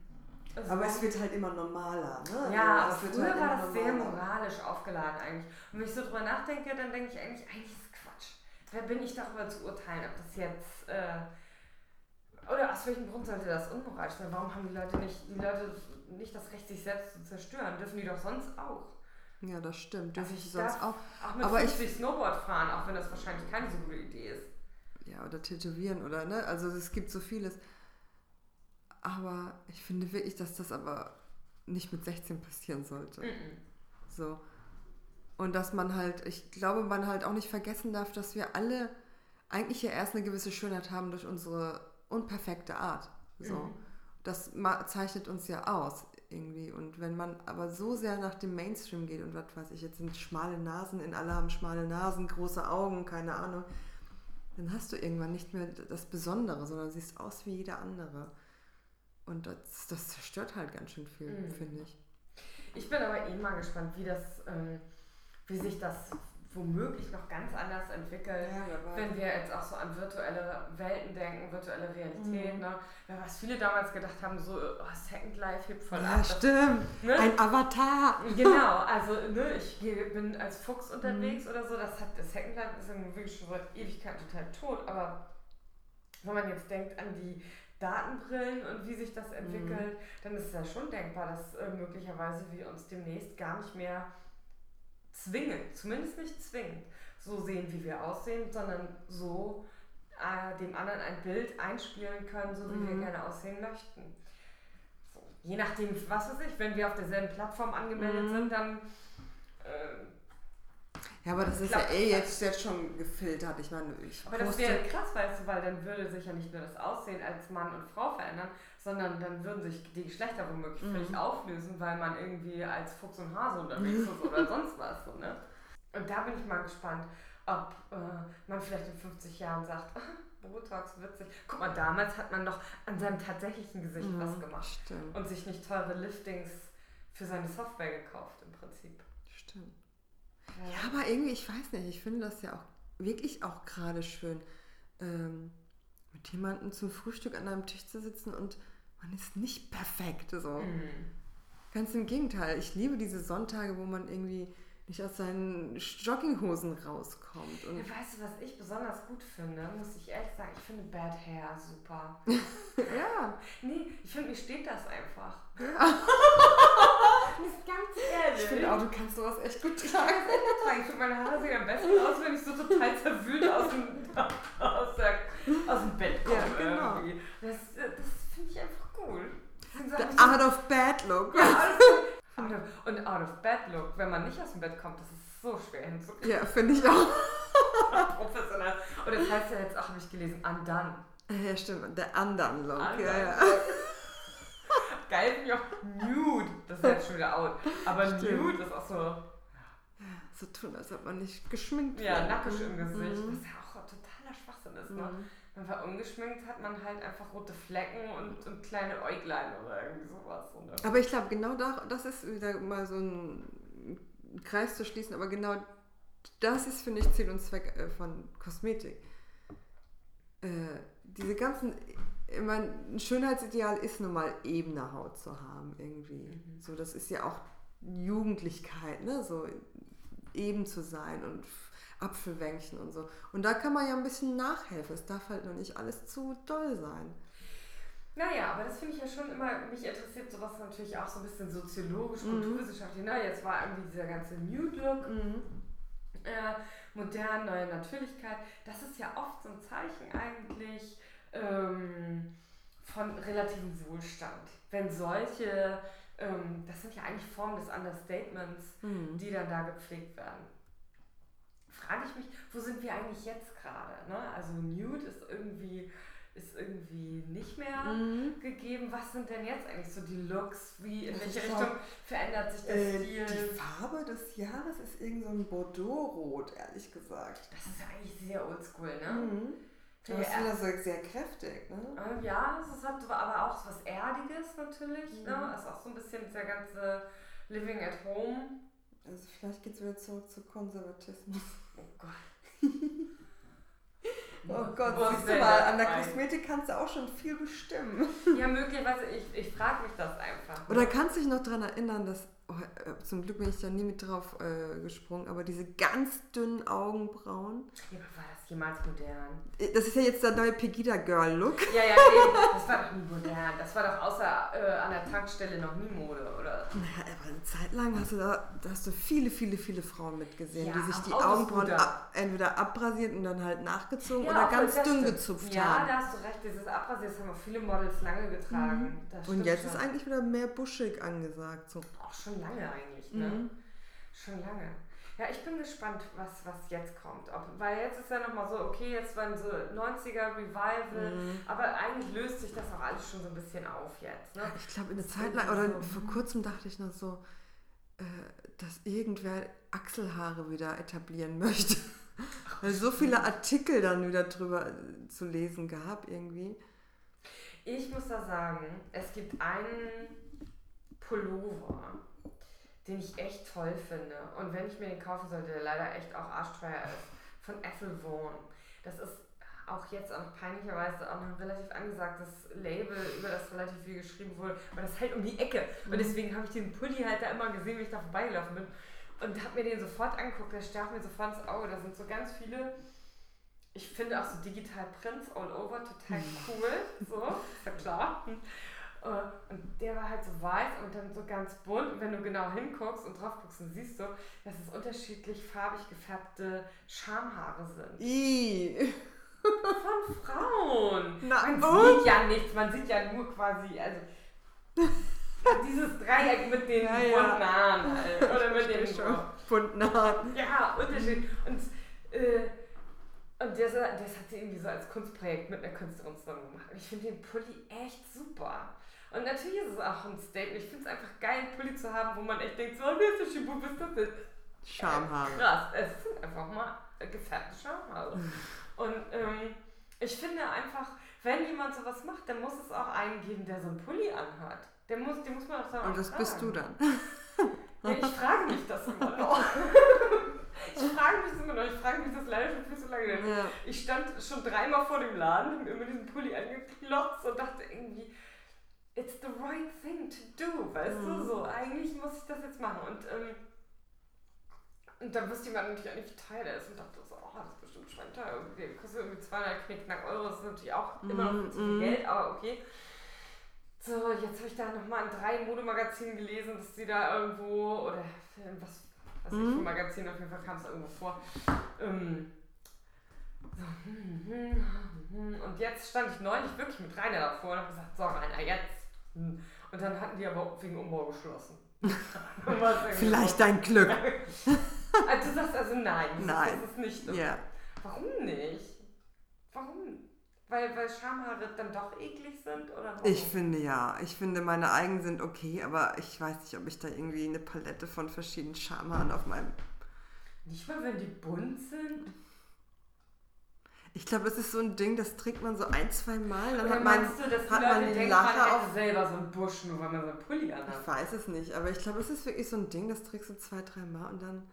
S2: also aber es wird halt immer normaler, ne?
S1: Ja, also früher halt war das sehr moralisch aufgeladen eigentlich. Und wenn ich so drüber nachdenke, dann denke ich eigentlich, eigentlich ist es Quatsch. Wer bin ich darüber zu urteilen, ob das jetzt... Äh, oder aus welchem Grund sollte das unmoralisch sein? Warum haben die Leute nicht, die Leute nicht das Recht, sich selbst zu zerstören? Dürfen die doch sonst auch.
S2: Ja, das stimmt. Dürfen also ich sonst
S1: auch. Auch mit aber 50 ich Snowboard fahren, auch wenn das wahrscheinlich keine so gute Idee ist.
S2: Ja, oder tätowieren oder ne? Also es gibt so vieles. Aber ich finde wirklich, dass das aber nicht mit 16 passieren sollte. Mm -mm. So. Und dass man halt, ich glaube, man halt auch nicht vergessen darf, dass wir alle eigentlich ja erst eine gewisse Schönheit haben durch unsere unperfekte Art. So. Mm. Das zeichnet uns ja aus irgendwie. Und wenn man aber so sehr nach dem Mainstream geht und was weiß ich, jetzt sind schmale Nasen, in alle haben schmale Nasen, große Augen, keine Ahnung, dann hast du irgendwann nicht mehr das Besondere, sondern siehst aus wie jeder andere. Und das, das zerstört halt ganz schön viel, mhm. finde ich.
S1: Ich bin aber eh mal gespannt, wie das, ähm, wie sich das womöglich noch ganz anders entwickelt, ja, wenn wir jetzt auch so an virtuelle Welten denken, virtuelle Realität. Mhm. Ne? Was viele damals gedacht haben, so oh, Second Life hebt voll
S2: ja, ab. stimmt. Ne? Ein Avatar.
S1: Genau, *laughs* also ne, ich bin als Fuchs unterwegs mhm. oder so. Das hat Second Life ist wirklich schon seit Ewigkeit total tot. Aber wenn man jetzt denkt an die Datenbrillen und wie sich das entwickelt, mhm. dann ist es ja schon denkbar, dass äh, möglicherweise wir uns demnächst gar nicht mehr zwingend, zumindest nicht zwingend, so sehen, wie wir aussehen, sondern so äh, dem anderen ein Bild einspielen können, so wie mhm. wir gerne aussehen möchten. So, je nachdem, was weiß ich, wenn wir auf derselben Plattform angemeldet mhm. sind, dann äh,
S2: ja, aber das ist ja eh jetzt, jetzt schon gefiltert. Ich meine, ich
S1: Aber das wäre krass, weißt du, weil dann würde sich ja nicht nur das Aussehen als Mann und Frau verändern, sondern dann würden sich die Geschlechter womöglich mhm. völlig auflösen, weil man irgendwie als Fuchs und Hase unterwegs ist oder *laughs* sonst was. So, ne? Und da bin ich mal gespannt, ob äh, man vielleicht in 50 Jahren sagt, *laughs* Botox, witzig. Guck mal, damals hat man doch an seinem tatsächlichen Gesicht mhm, was gemacht.
S2: Stimmt.
S1: Und sich nicht teure Liftings für seine Software gekauft im Prinzip.
S2: Stimmt. Ja, aber irgendwie, ich weiß nicht, ich finde das ja auch wirklich auch gerade schön, ähm, mit jemandem zum Frühstück an einem Tisch zu sitzen und man ist nicht perfekt. So. Mhm. Ganz im Gegenteil. Ich liebe diese Sonntage, wo man irgendwie nicht aus seinen Jogginghosen rauskommt. Und
S1: Ja, weißt du, was ich besonders gut finde? Muss ich ehrlich sagen, ich finde Bad Hair super. *laughs*
S2: ja,
S1: Nee, ich finde, mir steht das einfach.
S2: ja. *laughs*
S1: Ist ganz ehrlich.
S2: Ich finde auch, du kannst sowas echt gut tragen.
S1: das. Ich finde, meine Haare sehen am besten aus, wenn ich so total zerwühlt aus dem, aus der, aus dem Bett komme.
S2: Ja, genau.
S1: irgendwie. Das, das finde ich einfach cool.
S2: The Art of Bad Look.
S1: Ja, Und out of bed look, wenn man nicht aus dem Bett kommt, das ist so schwer hinzukriegen.
S2: Ja, finde ich auch. *laughs*
S1: Professionell. Und das heißt ja jetzt auch, habe ich gelesen, undone.
S2: Ja, stimmt. Der anderen Look.
S1: Undone.
S2: Ja, *laughs* ja.
S1: Geil finde ich auch nude. Das ist jetzt schon wieder out. Aber
S2: Stimmt.
S1: nude ist auch so,
S2: So tun, als ob man nicht geschminkt
S1: ja,
S2: wäre.
S1: nackisch im Gesicht.
S2: Mhm.
S1: Was ja auch totaler Schwachsinn ist, ne?
S2: Mhm.
S1: Wenn man ungeschminkt hat, man halt einfach rote Flecken und, und kleine Äuglein oder irgendwie sowas. Dann-
S2: Aber ich glaube, genau da, das ist wieder mal so ein Kreis zu schließen, aber genau das ist, finde ich, Ziel und Zweck äh, von Kosmetik. Äh, diese ganzen, ich meine, ein Schönheitsideal ist nun mal ebene Haut zu haben, irgendwie. So, das ist ja auch Jugendlichkeit, ne? So eben zu sein und Apfelwänkchen und so. Und da kann man ja ein bisschen nachhelfen. Es darf halt nur nicht alles zu doll sein.
S1: Naja, aber das finde ich ja schon immer, mich interessiert sowas natürlich auch so ein bisschen soziologisch,
S2: Mhm.
S1: kulturwissenschaftlich. Ne? Jetzt war irgendwie dieser ganze Nude-Look, äh, modern, neue Natürlichkeit. Das ist ja oft so ein Zeichen eigentlich ähm, von relativem Wohlstand. Wenn solche, ähm, das sind ja eigentlich Formen des Understatements,
S2: Mhm.
S1: die dann da gepflegt werden. Frage ich mich, wo sind wir eigentlich jetzt gerade? Ne? Also Nude ist irgendwie, ist irgendwie nicht mehr
S2: Mhm.
S1: gegeben. Was sind denn jetzt eigentlich so die Looks? Wie, in welche
S2: ich
S1: Richtung
S2: glaub,
S1: verändert sich der
S2: Äh,
S1: Stil?
S2: die Farbe des Jahres ist irgend so ein Bordeaux-Rot, ehrlich gesagt.
S1: Das ist ja eigentlich sehr oldschool, ne?
S2: Mhm.
S1: Ja,
S2: es ist sehr kräftig, ne?
S1: Ähm, Ja, es halt aber auch so was Erdiges natürlich.
S2: Mhm.
S1: Ne? Ist auch so ein bisschen dieser ganze Living at Home.
S2: Also vielleicht geht es wieder zurück zu Konservatismus.
S1: Oh Gott. *laughs*
S2: Oh Gott, siehst du mal, an der? Kosmetik kannst du auch schon viel bestimmen. *laughs*
S1: Ja, möglicherweise, ich, ich frage mich das einfach.
S2: Oder kannst du dich noch daran erinnern, dass, oh, äh, zum Glück bin ich da nie mit drauf äh, gesprungen, aber diese ganz dünnen Augenbrauen,
S1: Ja, aber jemals modern?
S2: das ist ja jetzt der neue Pegida-Girl-Look.
S1: Ja, ja, eben. Das war doch nie modern. Das war doch außer äh, an der Tankstelle noch nie Mode, oder?
S2: Naja, aber eine Zeit lang hast du da, da hast du viele, viele, viele Frauen mitgesehen,
S1: Ja,
S2: die sich die. Augenbrauen ab, entweder abrasiert und dann halt nachgezogen oder
S1: auch
S2: ganz dünn
S1: stimmt.
S2: gezupft
S1: ja,
S2: haben.
S1: da hast du recht. Dieses Abrasier, das haben auch viele Models lange getragen. Das
S2: Und jetzt
S1: schon.
S2: ist eigentlich wieder mehr buschig angesagt. So.
S1: Auch schon lange eigentlich, ne?
S2: Mhm.
S1: Schon lange. Ja, ich bin gespannt, was, was jetzt kommt. Ob, weil jetzt ist ja nochmal so, okay, jetzt waren so 90er Revival,
S2: Mhm.
S1: aber eigentlich löst sich das auch alles schon so ein bisschen auf jetzt. Ne?
S2: Ich glaube, eine
S1: Das
S2: Zeit lang, oder
S1: so.
S2: vor kurzem dachte ich noch so, äh, dass irgendwer Achselhaare wieder etablieren möchte. Weil so viele Artikel dann wieder drüber äh, zu lesen gab irgendwie.
S1: Ich muss da sagen, es gibt einen Pullover, den ich echt toll finde. Und wenn ich mir den kaufen sollte, der leider echt auch arschteuer ist, von Ethel Vaughan. Das ist auch jetzt auch peinlicherweise auch noch ein relativ angesagtes Label, über das relativ viel geschrieben wurde. Aber das halt um die Ecke. Und deswegen habe ich den Pulli halt da immer gesehen, wenn ich da vorbeigelaufen bin. Und habe mir den sofort angeguckt, der stach mir sofort ins Auge. Da sind so ganz viele ich finde auch so digital Prints all over total cool. So, ist ja klar. Und der war halt so weiß und dann so ganz bunt. Und wenn du genau hinguckst und drauf guckst, dann siehst du, dass es unterschiedlich farbig gefärbte Schamhaare sind.
S2: I.
S1: Von Frauen. *laughs*
S2: Na,
S1: Man
S2: und?
S1: sieht ja nichts, man sieht ja nur quasi, also dieses Dreieck mit den
S2: Ja, ja.
S1: bunten Haaren halt. Oder mit den
S2: schon. Bunten Haaren.
S1: ja, Unterschied. Und, äh, und das, das hat sie irgendwie so als Kunstprojekt mit einer Künstlerin zusammen gemacht. Und ich finde den Pulli echt super. Und natürlich ist es auch ein Statement. Ich finde es einfach geil, einen Pulli zu haben, wo man echt denkt, so, wer ist der Schibu, was ist das denn?
S2: Schamhaare.
S1: Krass, es sind einfach mal gefärbte Schamhaare. Und ähm, ich finde einfach, wenn jemand sowas macht, dann muss es auch einen geben, der so einen Pulli anhat. Der muss, den muss man auch sagen.
S2: Und das bist du dann. *laughs*
S1: Ja, ich frage mich das immer noch. *laughs* ich frage mich das immer noch. Ich frage mich das leider schon viel zu lange.
S2: Ja.
S1: Ich stand schon dreimal vor dem Laden, hab mir immer diesen Pulli angeklotzt und dachte irgendwie, it's the right thing to do, weißt du?
S2: Mhm.
S1: So, eigentlich muss ich das jetzt machen. Und ähm, Und dann wusste jemand natürlich auch nicht, wie teuer der ist und dachte so, oh, das ist bestimmt schweineteuer. Irgendwie kostet irgendwie 200 Knickknack Euro, das ist natürlich auch immer noch viel zu viel
S2: Mhm.
S1: Geld, aber okay. So, jetzt habe ich da nochmal in drei Modemagazinen gelesen, dass die da irgendwo, oder was, was ich
S2: Mhm.
S1: für Magazin, auf jeden Fall kam es irgendwo vor. Ähm, so, hm, hm, hm. Und jetzt stand ich neulich wirklich mit Rainer davor und habe gesagt, so Rainer, jetzt. Hm. Und dann hatten die aber wegen Umbau geschlossen. *laughs*
S2: Vielleicht dein Glück. *laughs*
S1: Also du sagst also nein, das,
S2: Nein.
S1: das ist nicht so.
S2: Ja.
S1: Warum nicht? Warum? Weil, weil Schamhaare dann doch eklig sind? Oder warum?
S2: Ich finde ja. Ich finde, meine eigenen sind okay, aber ich weiß nicht, ob ich da irgendwie eine Palette von verschiedenen Schamhaaren auf meinem.
S1: Nicht mal, wenn die bunt sind?
S2: Ich glaube, das ist so ein Ding, das trägt man so ein, zwei Mal. Dann
S1: Oder
S2: hat man,
S1: du, dass
S2: hat man
S1: Leute
S2: die
S1: denken,
S2: Lache
S1: man hätte
S2: auf.
S1: selber so einen Busch, nur weil man so einen Pulli
S2: Ich
S1: anhat?
S2: weiß es nicht, aber ich glaube, es ist wirklich so ein Ding, das trägst du zwei, drei Mal und dann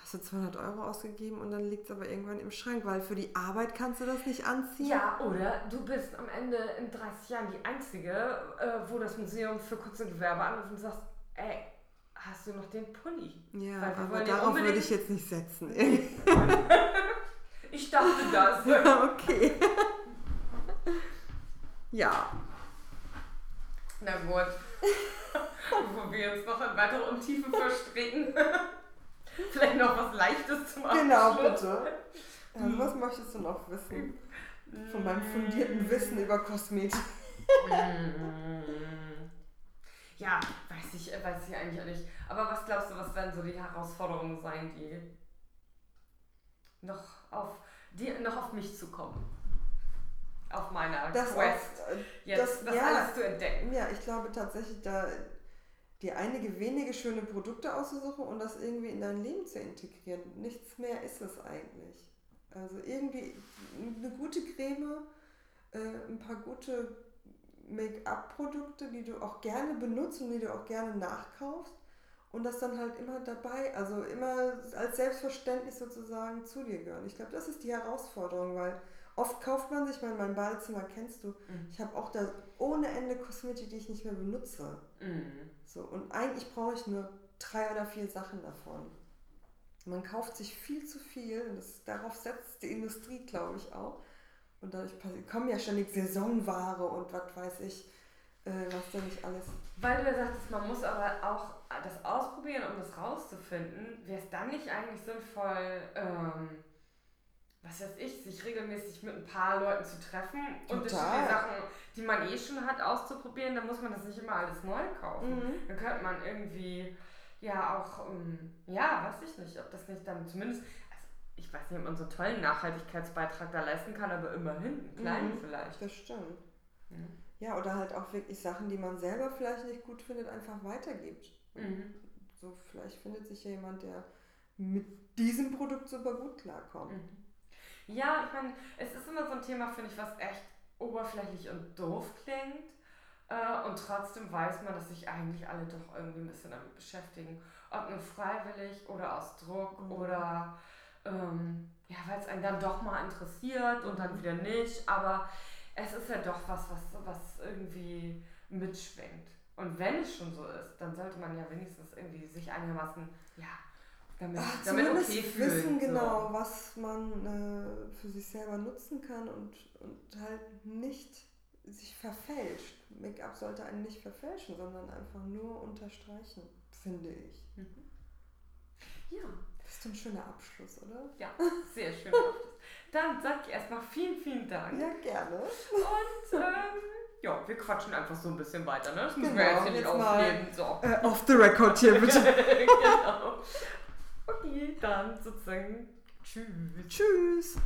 S2: hast du 200 Euro ausgegeben und dann liegt es aber irgendwann im Schrank, weil für die Arbeit kannst du das nicht anziehen.
S1: Ja, oder du bist am Ende in 30 Jahren die Einzige, äh, wo das Museum für kurze Gewerbe anruft und sagt, ey, hast du noch den Pulli?
S2: Ja, aber darauf würde ich jetzt nicht setzen. *laughs* *laughs*
S1: Ich dachte das. *laughs*
S2: okay. ja.
S1: Na gut. Bevor wir jetzt noch in weitere Untiefen verstricken. *laughs* Vielleicht noch was Leichtes zum Abschluss.
S2: Genau, bitte. Also, was möchtest du noch wissen? Von meinem fundierten Wissen über Kosmetik.
S1: Mm. Ja, weiß ich, weiß ich eigentlich auch nicht. Aber was glaubst du, was werden so die Herausforderungen sein, die noch auf, die noch auf mich zukommen? Auf meiner
S2: Das,
S1: Quest.
S2: auch, äh,
S1: Jetzt
S2: das-
S1: das,
S2: ja.
S1: alles zu entdecken.
S2: ja, ich glaube tatsächlich, da dir einige wenige schöne Produkte auszusuchen und das irgendwie in dein Leben zu integrieren. Nichts mehr ist es eigentlich. Also irgendwie eine gute Creme, äh, ein paar gute Make-up-Produkte, die du auch gerne benutzt und die du auch gerne nachkaufst und das dann halt immer dabei, also immer als Selbstverständnis sozusagen zu dir gehören. Ich glaube, das ist die Herausforderung, weil oft kauft man sich, ich meine, mein Badezimmer kennst du,
S1: Mhm.
S2: ich habe auch da ohne Ende Kosmetik, die ich nicht mehr benutze.
S1: Mhm.
S2: So, und eigentlich brauche ich nur drei oder vier Sachen davon. Man kauft sich viel zu viel und das, darauf setzt die Industrie, glaube ich, auch. Und dadurch kommen ja ständig Saisonware und was weiß ich, äh, was da nicht alles.
S1: Weil du ja sagtest, man muss aber auch das ausprobieren, um das rauszufinden. Wäre es dann nicht eigentlich sinnvoll, ähm, was weiß ich, sich regelmäßig mit ein paar Leuten zu treffen,
S2: Total.
S1: unterschiedliche Sachen, die man eh schon hat, auszuprobieren? Dann muss man das nicht immer alles neu kaufen.
S2: Mhm.
S1: Dann könnte man irgendwie, ja, auch, ähm, ja, weiß ich nicht, ob das nicht dann zumindest, also ich weiß nicht, ob man so einen tollen Nachhaltigkeitsbeitrag da leisten kann, aber immerhin, einen kleinen
S2: Mhm.
S1: vielleicht.
S2: Das stimmt.
S1: Mhm.
S2: Ja, oder halt auch wirklich Sachen, die man selber vielleicht nicht gut findet, einfach weitergibt.
S1: Mhm.
S2: So, vielleicht findet sich ja jemand, der mit diesem Produkt super gut klarkommt.
S1: Mhm. Ja, ich meine, es ist immer so ein Thema, finde ich, was echt oberflächlich und doof klingt. Äh, und trotzdem weiß man, dass sich eigentlich alle doch irgendwie ein bisschen damit beschäftigen. Ob nur freiwillig oder aus Druck
S2: Mhm.
S1: oder ähm, ja, weil es einen dann doch mal interessiert und dann wieder nicht. Aber es ist ja doch was, was, was irgendwie mitschwingt. Und wenn es schon so ist, dann sollte man ja wenigstens irgendwie sich einigermaßen, ja, damit,
S2: Ach,
S1: damit okay fühlen.
S2: wissen
S1: so.
S2: genau, was man äh, für sich selber nutzen kann und, und halt nicht sich verfälscht. Make-up sollte einen nicht verfälschen, sondern einfach nur unterstreichen, finde ich.
S1: Ja,
S2: Das ist ein schöner Abschluss, oder?
S1: Ja, sehr schön. *laughs* Abschluss. Dann sag ich erstmal vielen, vielen Dank.
S2: Ja, gerne.
S1: Und ähm, ja, wir quatschen einfach so ein bisschen weiter, ne? Das müssen
S2: Genau,
S1: wir jetzt hier nicht aufnehmen. So.
S2: Äh, off the record hier, *laughs* bitte.
S1: genau. Okay, dann sozusagen tschüss.
S2: Tschüss.